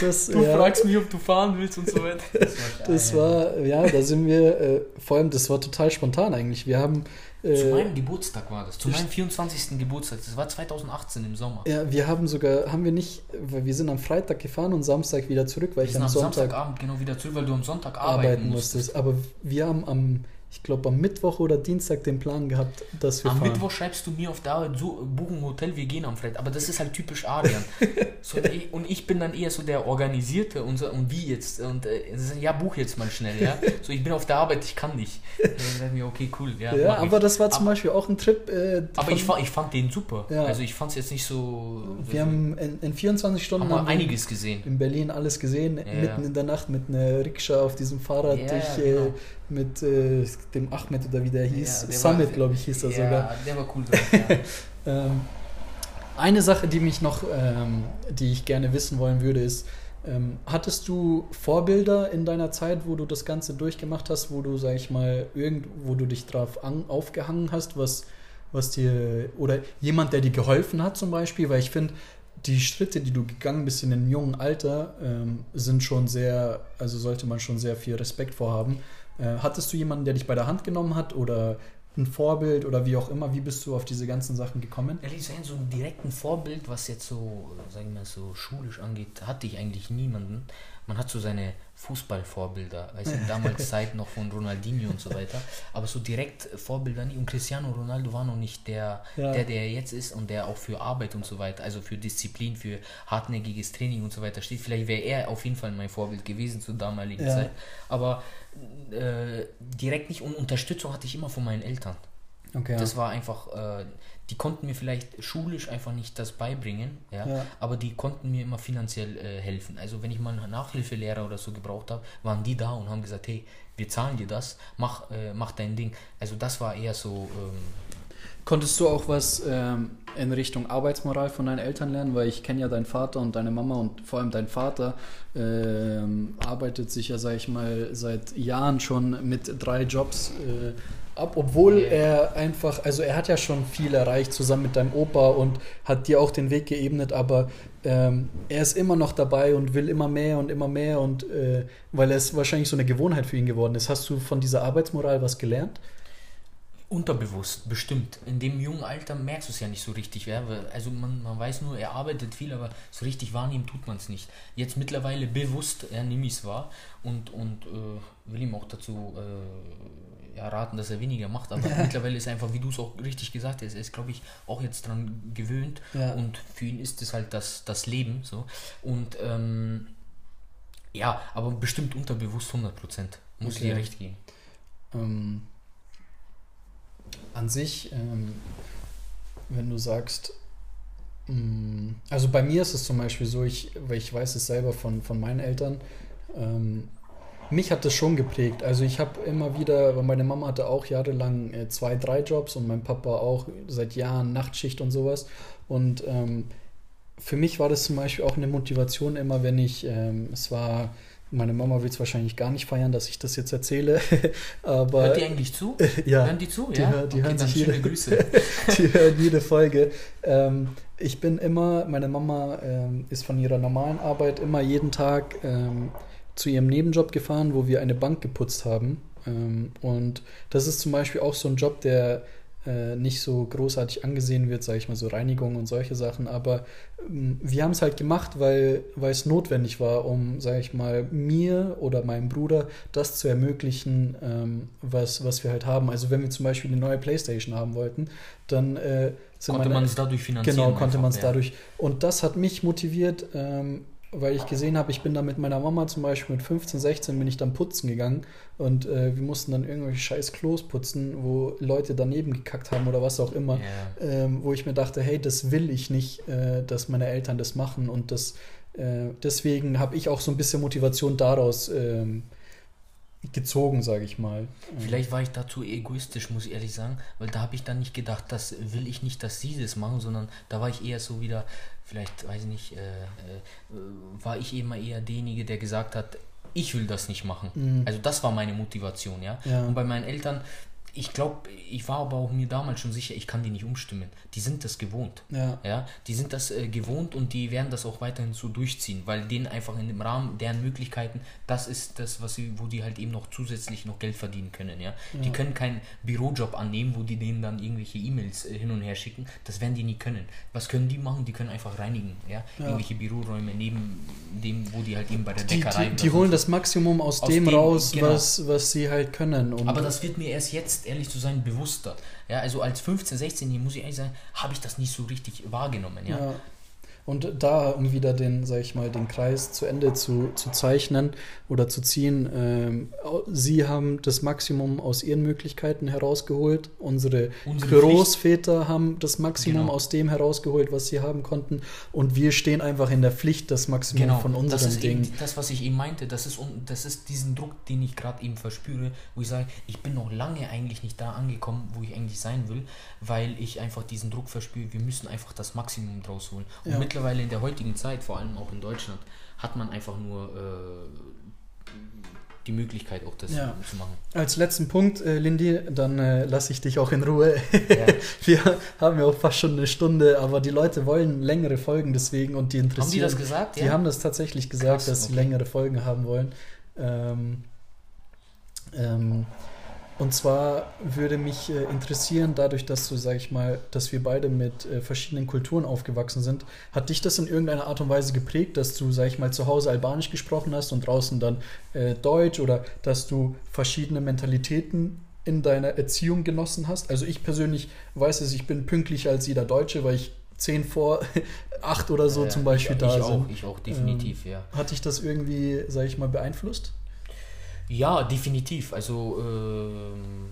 Speaker 2: Das, du ja, fragst mich, ob du fahren willst und so weiter.
Speaker 1: Das war, das war ja, da sind wir, äh, vor allem, das war total spontan eigentlich. Wir haben.
Speaker 2: Äh, zu meinem Geburtstag war das, zu meinem 24. Geburtstag, das war 2018 im Sommer.
Speaker 1: Ja, wir haben sogar, haben wir nicht, weil wir sind am Freitag gefahren und Samstag wieder zurück, weil wir ich am Sonntag.
Speaker 2: Samstagabend genau wieder zurück, weil du am Sonntag arbeiten, arbeiten musstest.
Speaker 1: Aber wir haben am ich glaube, am Mittwoch oder Dienstag den Plan gehabt, dass wir
Speaker 2: Am
Speaker 1: fahren.
Speaker 2: Mittwoch schreibst du mir auf der Arbeit, so, buchen ein Hotel, wir gehen am Freitag. Aber das ist halt typisch Adrian. so, und ich- bin dann eher so der Organisierte und, so, und wie jetzt? Und äh, sagen, ja, buch jetzt mal schnell, ja. So, ich bin auf der Arbeit, ich kann nicht. Dann sag ich mir, okay, cool, ja.
Speaker 1: Ja, aber das war zum
Speaker 2: Aber-
Speaker 1: Beispiel auch ein Trip. Äh,
Speaker 2: Aber ich, fa- ich fand den super.
Speaker 1: Ja.
Speaker 2: Also ich fand es jetzt nicht so.
Speaker 1: wir haben in, in 24 Stunden
Speaker 2: haben wir
Speaker 1: wir
Speaker 2: einiges gesehen.
Speaker 1: in Berlin alles gesehen,
Speaker 2: Ja.
Speaker 1: mitten in der Nacht mit einer Rikscha auf diesem Fahrrad durch,
Speaker 2: genau.
Speaker 1: Mit äh, dem Ahmed oder wie der hieß.
Speaker 2: Ja, der
Speaker 1: Summit, glaube ich, hieß er
Speaker 2: ja,
Speaker 1: sogar.
Speaker 2: der war cool drauf, ja.
Speaker 1: Ähm, eine Sache, die mich noch, ähm, die ich gerne wissen wollen würde, ist, ähm, hattest du Vorbilder in deiner Zeit, wo du das Ganze durchgemacht hast, wo du, sag ich mal, irgend, wo du dich drauf an, aufgehangen hast, was, was dir, oder jemand, der dir geholfen hat zum Beispiel, weil ich finde, die Schritte, die du gegangen bist in einem jungen Alter, ähm, sind schon sehr, also sollte man schon sehr viel Respekt vorhaben. Äh, hattest du jemanden, der dich bei der Hand genommen hat oder ein Vorbild oder wie auch immer? Wie bist du auf diese ganzen Sachen gekommen?
Speaker 2: Ehrlich sein, so ein direkten Vorbild, was jetzt so, sagen wir mal, so schulisch angeht, hatte ich eigentlich niemanden. Man hat so seine Fußballvorbilder, weißt du, damals Zeit noch von Ronaldinho und so weiter, aber so direkt Vorbilder nicht. Und Cristiano Ronaldo war noch nicht der,
Speaker 1: Ja.
Speaker 2: der, der er jetzt ist und der auch für Arbeit und so weiter, also für Disziplin, für hartnäckiges Training und so weiter steht. Vielleicht wäre er auf jeden Fall mein Vorbild gewesen zur damaligen
Speaker 1: Ja.
Speaker 2: Zeit, aber äh, direkt nicht und Unterstützung hatte ich immer von meinen Eltern.
Speaker 1: Okay,
Speaker 2: Das war einfach, äh, die konnten mir vielleicht schulisch einfach nicht das beibringen, ja,
Speaker 1: Ja.
Speaker 2: aber die konnten mir immer finanziell äh, helfen. Also wenn ich mal einen Nachhilfelehrer oder so gebraucht habe, waren die da und haben gesagt, hey, wir zahlen dir das, mach, äh, mach dein Ding. Also das war eher so, ähm,
Speaker 1: Konntest du auch was ähm, in Richtung Arbeitsmoral von deinen Eltern lernen? Weil ich kenne ja deinen Vater und deine Mama und vor allem dein Vater ähm, arbeitet sich ja, sag ich mal, seit Jahren schon mit drei Jobs äh, ab, obwohl er einfach, also er hat ja schon viel erreicht zusammen mit deinem Opa und hat dir auch den Weg geebnet, aber ähm, er ist immer noch dabei und will immer mehr und immer mehr und äh, weil es wahrscheinlich so eine Gewohnheit für ihn geworden ist. Hast du von dieser Arbeitsmoral was gelernt?
Speaker 2: Unterbewusst, bestimmt. In dem jungen Alter merkst du es ja nicht so richtig. Ja? Also man, man weiß nur, er arbeitet viel, aber so richtig wahrnehmen tut man es nicht. Jetzt mittlerweile bewusst, er nehme ich es wahr und, und äh, will ihm auch dazu äh, ja, raten, dass er weniger macht. Aber mittlerweile ist einfach, wie du es auch richtig gesagt hast, er ist, glaube ich, auch jetzt dran gewöhnt
Speaker 1: Ja.
Speaker 2: und für ihn ist es halt das, das Leben. So. Und ähm, ja, aber bestimmt unterbewusst 100 Prozent. Muss ich
Speaker 1: Okay.
Speaker 2: dir recht geben.
Speaker 1: ähm, an sich, ähm, wenn du sagst, mh, also bei mir ist es zum Beispiel so, ich, weil ich weiß es selber von, von meinen Eltern, ähm, mich hat das schon geprägt. Also ich habe immer wieder, weil meine Mama hatte auch jahrelang äh, zwei, drei Jobs und mein Papa auch seit Jahren Nachtschicht und sowas. Und ähm, für mich war das zum Beispiel auch eine Motivation immer, wenn ich, ähm, es war, meine Mama will es wahrscheinlich gar nicht feiern, dass ich das jetzt erzähle, aber
Speaker 2: Hört die eigentlich zu?
Speaker 1: ja,
Speaker 2: Hören die zu?
Speaker 1: die
Speaker 2: ja?
Speaker 1: die hören
Speaker 2: dann
Speaker 1: sich jede-
Speaker 2: Grüße.
Speaker 1: die hören jede Folge. Ähm, ich bin immer, meine Mama ähm, ist von ihrer normalen Arbeit immer jeden Tag ähm, zu ihrem Nebenjob gefahren, wo wir eine Bank geputzt haben. Ähm, und das ist zum Beispiel auch so ein Job, der äh, nicht so großartig angesehen wird, sage ich mal, so Reinigung und solche Sachen. Aber ähm, wir haben es halt gemacht, weil, weil es notwendig war, um, sage ich mal, mir oder meinem Bruder das zu ermöglichen, ähm, was, was wir halt haben. Also wenn wir zum Beispiel eine neue Playstation haben wollten, dann äh,
Speaker 2: Konnte man es dadurch finanzieren?
Speaker 1: Genau, konnte man es
Speaker 2: ja.
Speaker 1: dadurch. Und das hat mich motiviert, ähm, weil ich gesehen habe, ich bin da mit meiner Mama zum Beispiel mit 15, 16 bin ich dann putzen gegangen und äh, wir mussten dann irgendwelche scheiß Klos putzen, wo Leute daneben gekackt haben oder was auch immer.
Speaker 2: Ja.
Speaker 1: Ähm, wo ich mir dachte, hey, das will ich nicht, äh, dass meine Eltern das machen und das äh, deswegen habe ich auch so ein bisschen Motivation daraus ähm, gezogen, sage ich mal.
Speaker 2: Vielleicht war ich dazu egoistisch, muss ich ehrlich sagen, weil da habe ich dann nicht gedacht, das will ich nicht, dass sie das machen, sondern da war ich eher so wieder, vielleicht, weiß ich nicht, äh, äh, war ich immer eher derjenige, der gesagt hat, ich will das nicht machen.
Speaker 1: Mhm.
Speaker 2: Also das war meine Motivation, ja.
Speaker 1: Ja.
Speaker 2: Und bei meinen Eltern, ich glaube, ich war aber auch mir damals schon sicher, ich kann die nicht umstimmen. Die sind das gewohnt.
Speaker 1: Ja.
Speaker 2: Ja, die sind das äh, gewohnt und die werden das auch weiterhin so durchziehen, weil denen einfach in dem Rahmen deren Möglichkeiten, das ist das, was sie, wo die halt eben noch zusätzlich noch Geld verdienen können. Ja, die können keinen Bürojob annehmen, wo die denen dann irgendwelche E-Mails äh, hin und her schicken. Das werden die nie können. Was können die machen? Die können einfach reinigen. Ja, irgendwelche Büroräume neben dem, wo die halt eben bei der
Speaker 1: Die,
Speaker 2: Bäckerei.
Speaker 1: die, die holen das Maximum aus,
Speaker 2: Aus
Speaker 1: dem,
Speaker 2: dem,
Speaker 1: raus,
Speaker 2: genau.
Speaker 1: was, was sie halt können.
Speaker 2: Aber das wird mir erst jetzt, ehrlich zu sein, bewusster. Ja, also als 15-, 16-Jähriger, muss ich ehrlich sagen, habe ich das nicht so richtig wahrgenommen. Ja,
Speaker 1: Ja. Und da, um wieder den, sag ich mal, den Kreis zu Ende zu, zu zeichnen oder zu ziehen, ähm, sie haben das Maximum aus ihren Möglichkeiten herausgeholt. Unsere,
Speaker 2: Unsere
Speaker 1: Großväter haben das Maximum
Speaker 2: Genau.
Speaker 1: aus dem herausgeholt, was sie haben konnten. Und wir stehen einfach in der Pflicht, das Maximum
Speaker 2: genau.
Speaker 1: von
Speaker 2: das
Speaker 1: unseren
Speaker 2: ist eben
Speaker 1: Dingen.
Speaker 2: das, was ich eben meinte. Das ist, das ist diesen Druck, den ich gerade eben verspüre, wo ich sage, ich bin noch lange eigentlich nicht da angekommen, wo ich eigentlich sein will, weil ich einfach diesen Druck verspüre, wir müssen einfach das Maximum draus holen. Und
Speaker 1: Ja.
Speaker 2: mittlerweile in der heutigen Zeit, vor allem auch in Deutschland, hat man einfach nur äh, die Möglichkeit, auch das
Speaker 1: Ja.
Speaker 2: zu machen.
Speaker 1: Als letzten Punkt, äh, Lindy, dann äh, lasse ich dich auch in Ruhe.
Speaker 2: Ja.
Speaker 1: Wir haben ja auch fast schon eine Stunde, aber die Leute wollen längere Folgen deswegen und die interessieren.
Speaker 2: Haben die das gesagt?
Speaker 1: Die haben das tatsächlich gesagt,
Speaker 2: Krass,
Speaker 1: dass sie
Speaker 2: okay.
Speaker 1: längere Folgen haben wollen. Ähm, ähm, und zwar würde mich äh, interessieren, dadurch, dass du, sag ich mal, dass wir beide mit äh, verschiedenen Kulturen aufgewachsen sind, hat dich das in irgendeiner Art und Weise geprägt, dass du, sag ich mal, zu Hause Albanisch gesprochen hast und draußen dann äh, Deutsch oder dass du verschiedene Mentalitäten in deiner Erziehung genossen hast? Also ich persönlich weiß es, ich bin pünktlicher als jeder Deutsche, weil ich zehn vor acht oder so
Speaker 2: Ja,
Speaker 1: zum Beispiel
Speaker 2: ich,
Speaker 1: da
Speaker 2: ich
Speaker 1: sind.
Speaker 2: auch, ich auch, definitiv, ja.
Speaker 1: Hat dich das irgendwie, sag ich mal, beeinflusst?
Speaker 2: Ja, definitiv. Also, ähm,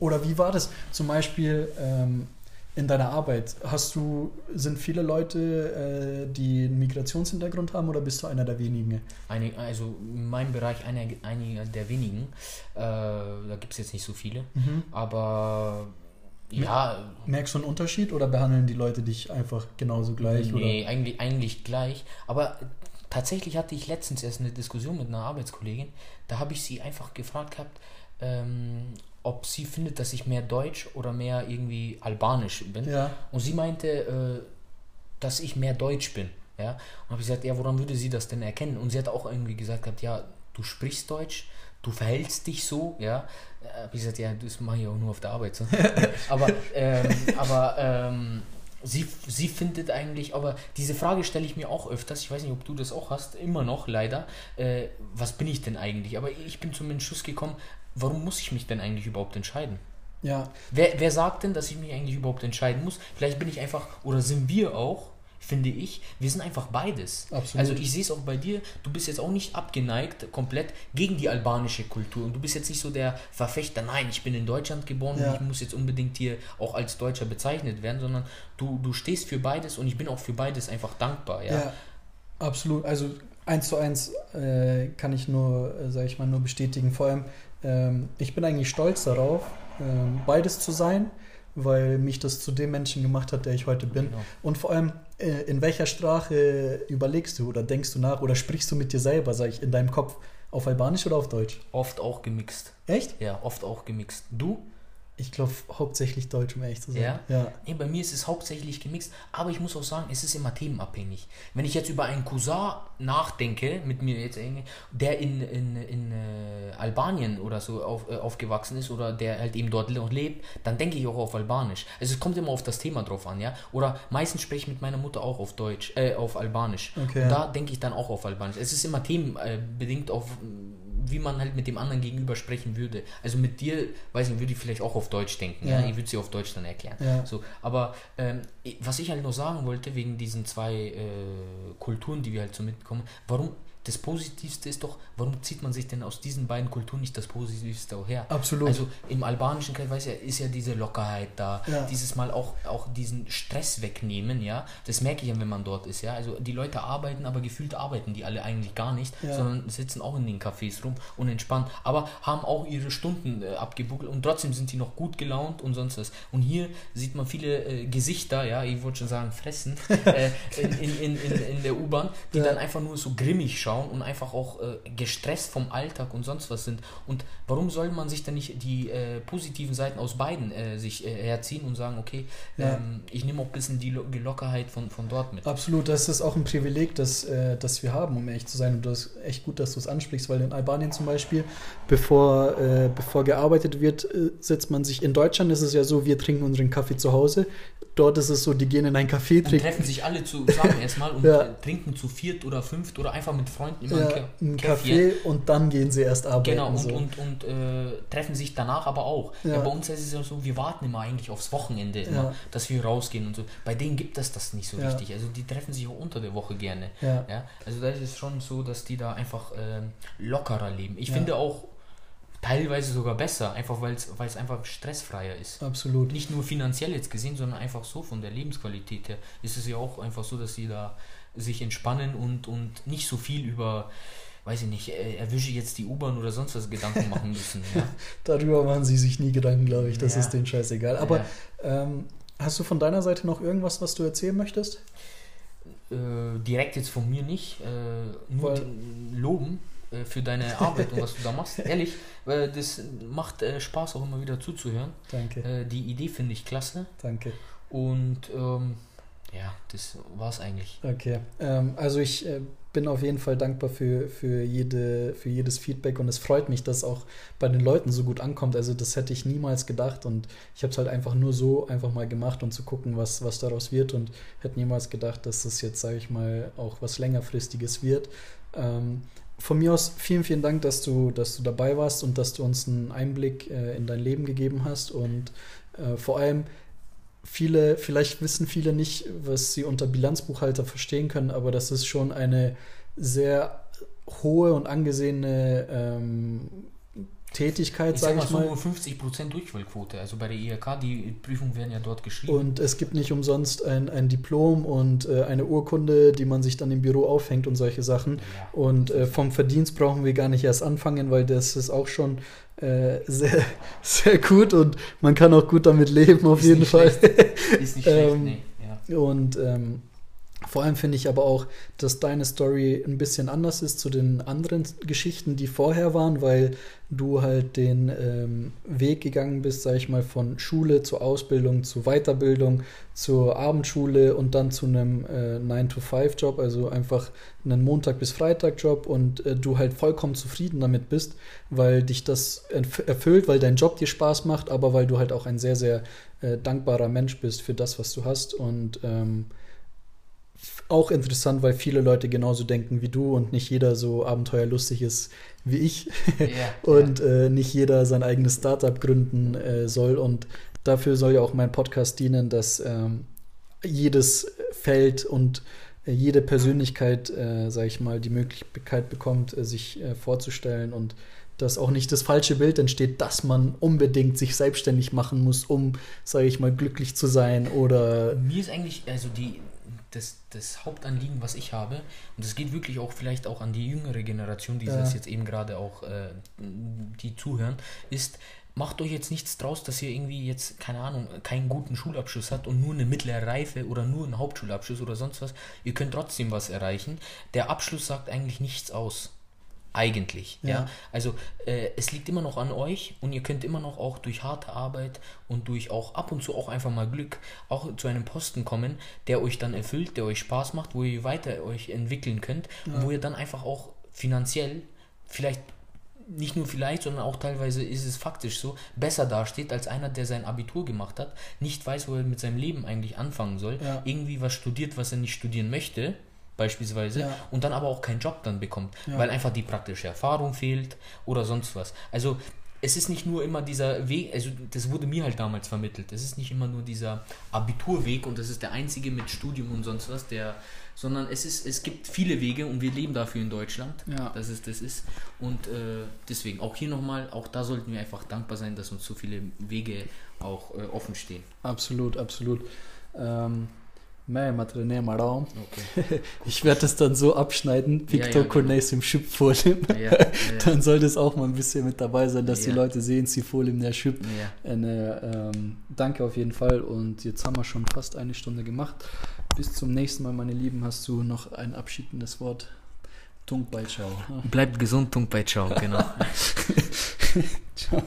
Speaker 1: Oder wie war das zum Beispiel ähm, in deiner Arbeit? Hast du, sind viele Leute, äh, die einen Migrationshintergrund haben oder bist du einer der wenigen?
Speaker 2: eine, also in meinem Bereich einer, einiger der wenigen. Äh, da gibt es jetzt nicht so viele. Aber ja,
Speaker 1: Merkst du einen Unterschied oder behandeln die Leute dich einfach genauso gleich?
Speaker 2: nee, eigentlich, eigentlich gleich. Aber tatsächlich hatte ich letztens erst eine Diskussion mit einer Arbeitskollegin. Da habe ich sie einfach gefragt gehabt, ähm, ob sie findet, dass ich mehr Deutsch oder mehr irgendwie Albanisch bin.
Speaker 1: Ja.
Speaker 2: Und sie meinte, äh, dass ich mehr Deutsch bin. Ja? Und habe ich gesagt, ja, woran würde sie das denn erkennen? Und sie hat auch irgendwie gesagt gehabt, ja, du sprichst Deutsch, du verhältst dich so, ja. Äh, Habe ich gesagt, ja, das mache ich auch nur auf der Arbeit. So. aber ähm, aber ähm, sie, sie findet eigentlich, aber diese Frage stelle ich mir auch öfters, ich weiß nicht, ob du das auch hast, immer noch leider, äh, was bin ich denn eigentlich? Aber ich bin zum Entschluss gekommen, warum muss ich mich denn eigentlich überhaupt entscheiden?
Speaker 1: Ja,
Speaker 2: Wer, wer sagt denn, dass ich mich eigentlich überhaupt entscheiden muss? Vielleicht bin ich einfach, oder sind wir auch, finde ich, wir sind einfach beides.
Speaker 1: Absolut.
Speaker 2: Also ich sehe es auch bei dir, du bist jetzt auch nicht abgeneigt komplett gegen die albanische Kultur. Und du bist jetzt nicht so der Verfechter, nein, ich bin in Deutschland geboren
Speaker 1: Ja.
Speaker 2: und ich muss jetzt unbedingt hier auch als Deutscher bezeichnet werden, sondern du, du stehst für beides und ich bin auch für beides einfach dankbar. Ja,
Speaker 1: ja, absolut. Also eins zu eins äh, kann ich nur, äh, sag ich mal, nur bestätigen. Vor allem, ähm, ich bin eigentlich stolz darauf, ähm, beides zu sein, weil mich das zu dem Menschen gemacht hat, der ich heute bin.
Speaker 2: Genau.
Speaker 1: Und vor allem, äh, in welcher Sprache überlegst du oder denkst du nach oder sprichst du mit dir selber, sag ich, in deinem Kopf auf Albanisch oder auf Deutsch?
Speaker 2: Oft auch gemixt.
Speaker 1: Echt?
Speaker 2: Ja, oft auch gemixt. Du?
Speaker 1: Ich glaube hauptsächlich Deutsch, um ehrlich zu sein.
Speaker 2: Ja?
Speaker 1: ja.
Speaker 2: Nee, bei mir ist es hauptsächlich gemixt, aber ich muss auch sagen, es ist immer themenabhängig. Wenn ich jetzt über einen Cousin nachdenke, mit mir jetzt, der in, in, in äh, Albanien oder so auf, äh, aufgewachsen ist oder der halt eben dort noch lebt, dann denke ich auch auf Albanisch. Also es kommt immer auf das Thema drauf an, ja. Oder meistens spreche ich mit meiner Mutter auch auf Deutsch, äh, auf Albanisch.
Speaker 1: Okay.
Speaker 2: Und da denke ich dann auch auf Albanisch. Es ist immer themenbedingt auf wie man halt mit dem anderen gegenüber sprechen würde. Also mit dir, weiß nicht, würde ich vielleicht auch auf Deutsch denken. Ja.
Speaker 1: Ja.
Speaker 2: Ich würde sie auf Deutsch dann erklären.
Speaker 1: Ja.
Speaker 2: So, aber ähm, was ich halt noch sagen wollte, wegen diesen zwei äh, Kulturen, die wir halt so mitbekommen, warum das Positivste ist doch, warum zieht man sich denn aus diesen beiden Kulturen nicht das Positivste auch her?
Speaker 1: Absolut.
Speaker 2: Also im albanischen Kreis weiß ja, ist ja diese Lockerheit da,
Speaker 1: Ja.
Speaker 2: dieses Mal auch, auch diesen Stress wegnehmen, ja. Das merke ich ja, wenn man dort ist, ja. Also die Leute arbeiten, aber gefühlt arbeiten die alle eigentlich gar nicht,
Speaker 1: Ja.
Speaker 2: sondern sitzen auch in den Cafés rum und entspannen, aber haben auch ihre Stunden äh, abgebuckelt und trotzdem sind die noch gut gelaunt und sonst was. Und hier sieht man viele äh, Gesichter, ja, ich wollte schon sagen, fressen, äh, in, in, in, in, in der U-Bahn, die
Speaker 1: Ja.
Speaker 2: dann einfach nur so grimmig schauen schauen und einfach auch äh, gestresst vom Alltag und sonst was sind. Und warum soll man sich dann nicht die äh, positiven Seiten aus beiden äh, sich äh, herziehen und sagen, okay,
Speaker 1: Ja.
Speaker 2: ähm, ich nehme auch ein bisschen die, Lo- die Lockerheit von, von dort mit.
Speaker 1: Absolut, das ist auch ein Privileg, das, äh, das wir haben, um ehrlich zu sein. Und das ist echt gut, dass du es ansprichst, weil in Albanien zum Beispiel, bevor, äh, bevor gearbeitet wird, setzt man sich. In Deutschland ist es ja so, wir trinken unseren Kaffee zu Hause. Dort ist es so, die gehen in ein Café,
Speaker 2: Und
Speaker 1: trinken
Speaker 2: treffen sich alle zusammen erstmal und
Speaker 1: Ja.
Speaker 2: trinken zu viert oder fünft oder einfach mit Freunden immer
Speaker 1: ja,
Speaker 2: ein, Ka-
Speaker 1: ein
Speaker 2: Käffchen.
Speaker 1: Café und dann gehen sie erst arbeiten.
Speaker 2: Genau, und,
Speaker 1: so.
Speaker 2: und, und äh, treffen sich danach aber auch. Ja.
Speaker 1: Ja.
Speaker 2: bei uns ist es ja so, wir warten immer eigentlich aufs Wochenende, immer,
Speaker 1: Ja.
Speaker 2: dass wir rausgehen und so. Bei denen gibt es das nicht so richtig. Also die treffen sich auch unter der Woche gerne.
Speaker 1: ja.
Speaker 2: Also da ist es schon so, dass die da einfach ähm, lockerer leben. Ich finde auch teilweise sogar besser, einfach weil es einfach stressfreier ist.
Speaker 1: Absolut.
Speaker 2: Nicht nur finanziell jetzt gesehen, sondern einfach so von der Lebensqualität her ist es ja auch einfach so, dass sie da sich entspannen und, und nicht so viel über, weiß ich nicht, äh, erwische ich jetzt die U-Bahn oder sonst was Gedanken machen müssen. Ja?
Speaker 1: Darüber machen sie sich nie Gedanken, glaube ich. Das
Speaker 2: Ja.
Speaker 1: ist denen scheißegal. Aber
Speaker 2: Ja.
Speaker 1: ähm, hast du von deiner Seite noch irgendwas, was du erzählen möchtest?
Speaker 2: Äh, direkt jetzt von mir nicht, äh, nur d- loben äh, für deine Arbeit und was du da machst. Ehrlich, weil das macht äh, Spaß auch immer wieder zuzuhören.
Speaker 1: Danke,
Speaker 2: Äh, die Idee finde ich klasse
Speaker 1: danke.
Speaker 2: und ähm, ja, das war's eigentlich.
Speaker 1: Okay, ähm, also ich äh, bin auf jeden Fall dankbar für, für, jede, für jedes Feedback und es freut mich, dass auch bei den Leuten so gut ankommt. Also das hätte ich niemals gedacht und ich habe es halt einfach nur so einfach mal gemacht, um zu gucken, was, was daraus wird und hätte niemals gedacht, dass das jetzt, sage ich mal, auch was längerfristiges wird. Ähm, von mir aus vielen, vielen Dank, dass du, dass du dabei warst und dass du uns einen Einblick äh, in dein Leben gegeben hast und äh, vor allem viele, vielleicht wissen viele nicht, was sie unter Bilanzbuchhalter verstehen können, aber das ist schon eine sehr hohe und angesehene ähm, Tätigkeit,
Speaker 2: Ich sag
Speaker 1: sage
Speaker 2: mal
Speaker 1: ich
Speaker 2: so
Speaker 1: mal.
Speaker 2: nur 50% Durchfallquote. Also bei der IHK, die Prüfungen werden ja dort geschrieben.
Speaker 1: Und es gibt nicht umsonst ein, ein Diplom und äh, eine Urkunde, die man sich dann im Büro aufhängt und solche Sachen.
Speaker 2: ja.
Speaker 1: Und äh, vom Verdienst brauchen wir gar nicht erst anfangen, weil das ist auch schon äh, sehr, sehr gut und man kann auch gut damit leben, auf
Speaker 2: Ist
Speaker 1: jeden Fall.
Speaker 2: Ist nicht schlecht,
Speaker 1: Ähm,
Speaker 2: nee. Ja.
Speaker 1: Und ähm, vor allem finde ich aber auch, dass deine Story ein bisschen anders ist zu den anderen Geschichten, die vorher waren, weil du halt den ähm, Weg gegangen bist, sag ich mal, von Schule zur Ausbildung, zu Weiterbildung, zur Abendschule und dann zu einem äh, 9-to-5-Job, also einfach einen Montag- bis Freitag-Job und äh, du halt vollkommen zufrieden damit bist, weil dich das erf- erfüllt, weil dein Job dir Spaß macht, aber weil du halt auch ein sehr, sehr äh, dankbarer Mensch bist für das, was du hast und ähm, auch interessant, weil viele Leute genauso denken wie du und nicht jeder so abenteuerlustig ist wie ich
Speaker 2: Ja,
Speaker 1: und äh, nicht jeder sein eigenes Startup gründen äh, soll. Und dafür soll ja auch mein Podcast dienen, dass ähm, jedes Feld und äh, jede Persönlichkeit, äh, sage ich mal, die Möglichkeit bekommt, äh, sich äh, vorzustellen und dass auch nicht das falsche Bild entsteht, dass man unbedingt sich selbstständig machen muss, um, sage ich mal, glücklich zu sein oder
Speaker 2: Mir ist eigentlich, also die, das, das Hauptanliegen, was ich habe, und das geht wirklich auch vielleicht auch an die jüngere Generation, die
Speaker 1: Ja.
Speaker 2: das jetzt eben gerade auch, äh, die zuhören, ist, macht euch jetzt nichts draus, dass ihr irgendwie jetzt, keine Ahnung, keinen guten Schulabschluss habt und nur eine mittlere Reife oder nur einen Hauptschulabschluss oder sonst was. Ihr könnt trotzdem was erreichen. Der Abschluss sagt eigentlich nichts aus. Eigentlich, ja.
Speaker 1: Ja.
Speaker 2: Also äh, es liegt immer noch an euch und ihr könnt immer noch auch durch harte Arbeit und durch auch ab und zu auch einfach mal Glück auch zu einem Posten kommen, der euch dann erfüllt, der euch Spaß macht, wo ihr weiter euch entwickeln könnt und wo ihr dann einfach auch finanziell vielleicht nicht nur vielleicht, sondern auch teilweise ist es faktisch so, besser dasteht als einer, der sein Abitur gemacht hat, nicht weiß, wo er mit seinem Leben eigentlich anfangen soll,
Speaker 1: Ja.
Speaker 2: irgendwie was studiert, was er nicht studieren möchte, beispielsweise,
Speaker 1: Ja.
Speaker 2: und dann aber auch keinen Job dann bekommt,
Speaker 1: Ja.
Speaker 2: weil einfach die praktische Erfahrung fehlt oder sonst was. Also es ist nicht nur immer dieser Weg, also das wurde mir halt damals vermittelt, es ist nicht immer nur dieser Abiturweg und das ist der einzige mit Studium und sonst was, der, sondern es ist, es gibt viele Wege und wir leben dafür in Deutschland,
Speaker 1: Ja.
Speaker 2: dass es das ist und äh, deswegen auch hier nochmal, auch da sollten wir einfach dankbar sein, dass uns so viele Wege auch äh, offen stehen.
Speaker 1: absolut, absolut. Ähm, Nej, Matrene Maram.
Speaker 2: Okay.
Speaker 1: Ich werde das dann so abschneiden,
Speaker 2: Ja, ja,
Speaker 1: Victor
Speaker 2: genau.
Speaker 1: Cornelis im Schüpfolim.
Speaker 2: Ja, ja, ja,
Speaker 1: Dann soll das auch mal ein bisschen mit dabei sein, dass die. Leute sehen, sie Folim der. Eine, ähm, danke auf jeden Fall und jetzt haben wir schon fast eine Stunde gemacht. Bis zum nächsten Mal, meine Lieben, hast du noch ein abschiedendes Wort Tunk bei Ciao.
Speaker 2: Bleibt gesund, Tunk bei Ciao, genau.
Speaker 1: Ciao.